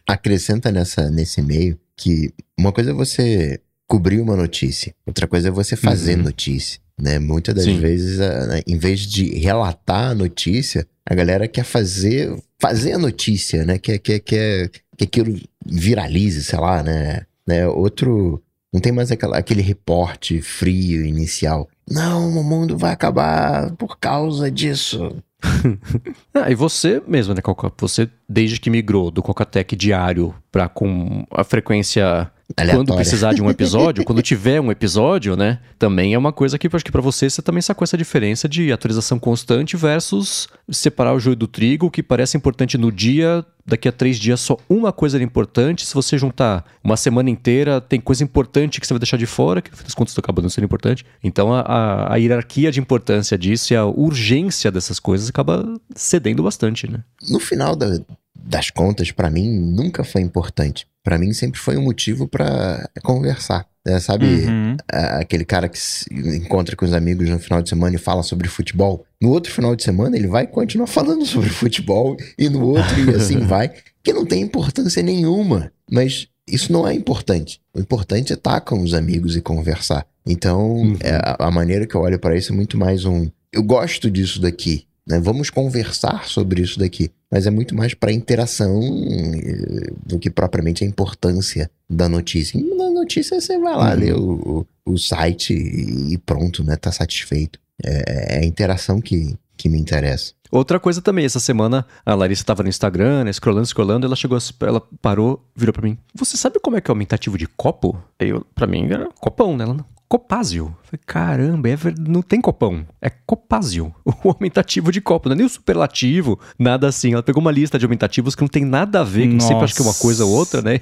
Acrescenta nessa, nesse meio que uma coisa é você cobrir uma notícia, outra coisa é você fazer Uhum. notícia. Né? Muitas das Sim. vezes, a- né, em vez de relatar a notícia, a galera quer fazer, fazer a notícia, né? Quer, quer, quer que aquilo viralize, sei lá, né? né? Outro. Não tem mais aquela, aquele reporte frio inicial. Não, o mundo vai acabar por causa disso. [LAUGHS] Ah, e você mesmo, né? Você, desde que migrou do Cocatec diário pra com a frequência quando Aleatória. precisar de um episódio, [LAUGHS] quando tiver um episódio, né? Também é uma coisa que eu acho que pra você, você também sacou essa diferença de atualização constante versus separar o joio do trigo, o que parece importante no dia, daqui a três dias só uma coisa era importante. Se você juntar uma semana inteira, tem coisa importante que você vai deixar de fora, que no fim das contas acaba não sendo importante. Então a, a, a hierarquia de importância disso e a urgência dessas coisas acaba cedendo bastante, né? no final da- das contas, pra mim, nunca foi importante. Pra mim, sempre foi um motivo pra conversar. né? Sabe, Uhum. aquele cara que se encontra com os amigos no final de semana e fala sobre futebol. No outro final de semana, ele vai continuar [LAUGHS] falando sobre futebol, e no outro, e assim [LAUGHS] vai, que não tem importância nenhuma. Mas isso não é importante. O importante é estar com os amigos e conversar. Então, Uhum. é, a, maneira que eu olho pra isso é muito mais um. Eu gosto disso daqui. Né? Vamos conversar sobre isso daqui. Mas é muito mais para interação eh, do que propriamente a importância da notícia. E na notícia você vai lá Uhum. ler o, o, o site e pronto, né? Tá satisfeito. É, é a interação que, que me interessa. Outra coisa também, essa semana a Larissa tava no Instagram, né, scrollando, scrollando, ela chegou, ela parou, virou pra mim. Você sabe como é que é o aumentativo de copo? Eu, pra mim era copão, né? Ela, não, copásio. Eu Falei, caramba, é ver- não tem copão, é copásio. [LAUGHS] O aumentativo de copo, não é nem o superlativo, nada assim. Ela pegou uma lista de aumentativos que não tem nada a ver, que sempre acho que é uma coisa ou outra, né?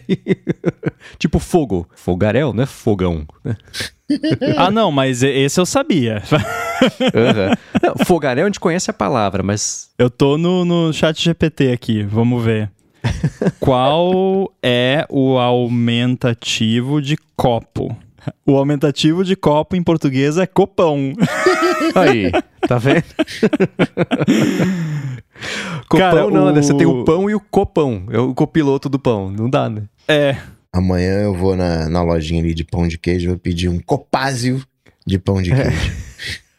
[LAUGHS] tipo fogo, fogaréu, não é fogão. né? [LAUGHS] Ah, não, mas esse eu sabia. [LAUGHS] Aham. Não, fogaréu a gente conhece a palavra, mas Eu tô no, no chat GPT aqui, vamos ver. Qual é o aumentativo de copo? O aumentativo de copo em português é copão. [LAUGHS] Aí, tá vendo? Copão Cara, não, né? Você tem o- o pão e o copão. É o copiloto do pão. Não dá, né? É, Amanhã eu vou na, na lojinha ali de pão de queijo e vou pedir um copásio de pão de queijo.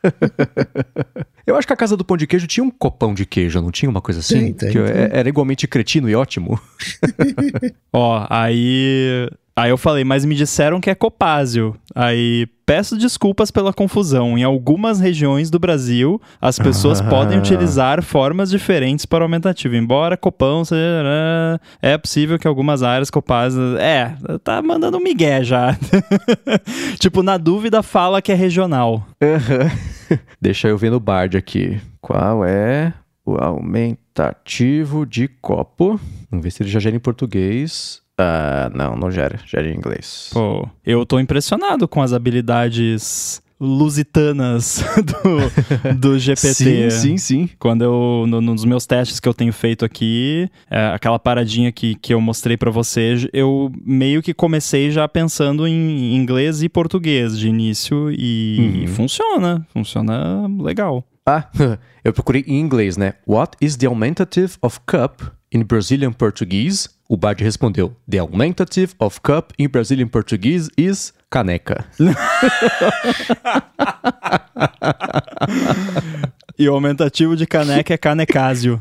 [LAUGHS] Eu acho que a casa do pão de queijo tinha um copão de queijo, não tinha uma coisa assim? Tem, tem, que tem. é- era igualmente cretino e ótimo. [LAUGHS] ó, aí. Aí eu falei, mas me disseram que é copásio. Aí peço desculpas pela confusão. Em algumas regiões do Brasil, as pessoas Ah. podem utilizar formas diferentes para o aumentativo. Embora copão seja. É possível que algumas áreas copásio. É, tá mandando um migué já. [LAUGHS] tipo, na dúvida, fala que é regional. [LAUGHS] Deixa eu ver no Bard aqui. Qual é o aumentativo de copo? Vamos ver se ele já gera em português. Ah, não, não gera. Gera em inglês. Pô, eu tô impressionado com as habilidades lusitanas [LAUGHS] do, do [LAUGHS] GPT. Sim, sim, sim. Quando eu, no- nos meus testes que eu tenho feito aqui, é, aquela paradinha que, que eu mostrei pra você, eu meio que comecei já pensando em inglês e português de início e Uhum. funciona, funciona legal. Ah, [LAUGHS] eu procurei em inglês, né? What is the augmentative of cup in Brazilian Portuguese? O Bard respondeu: The augmentative of cup in Brazilian Portuguese is caneca. [LAUGHS] E o aumentativo de caneca é canecásio.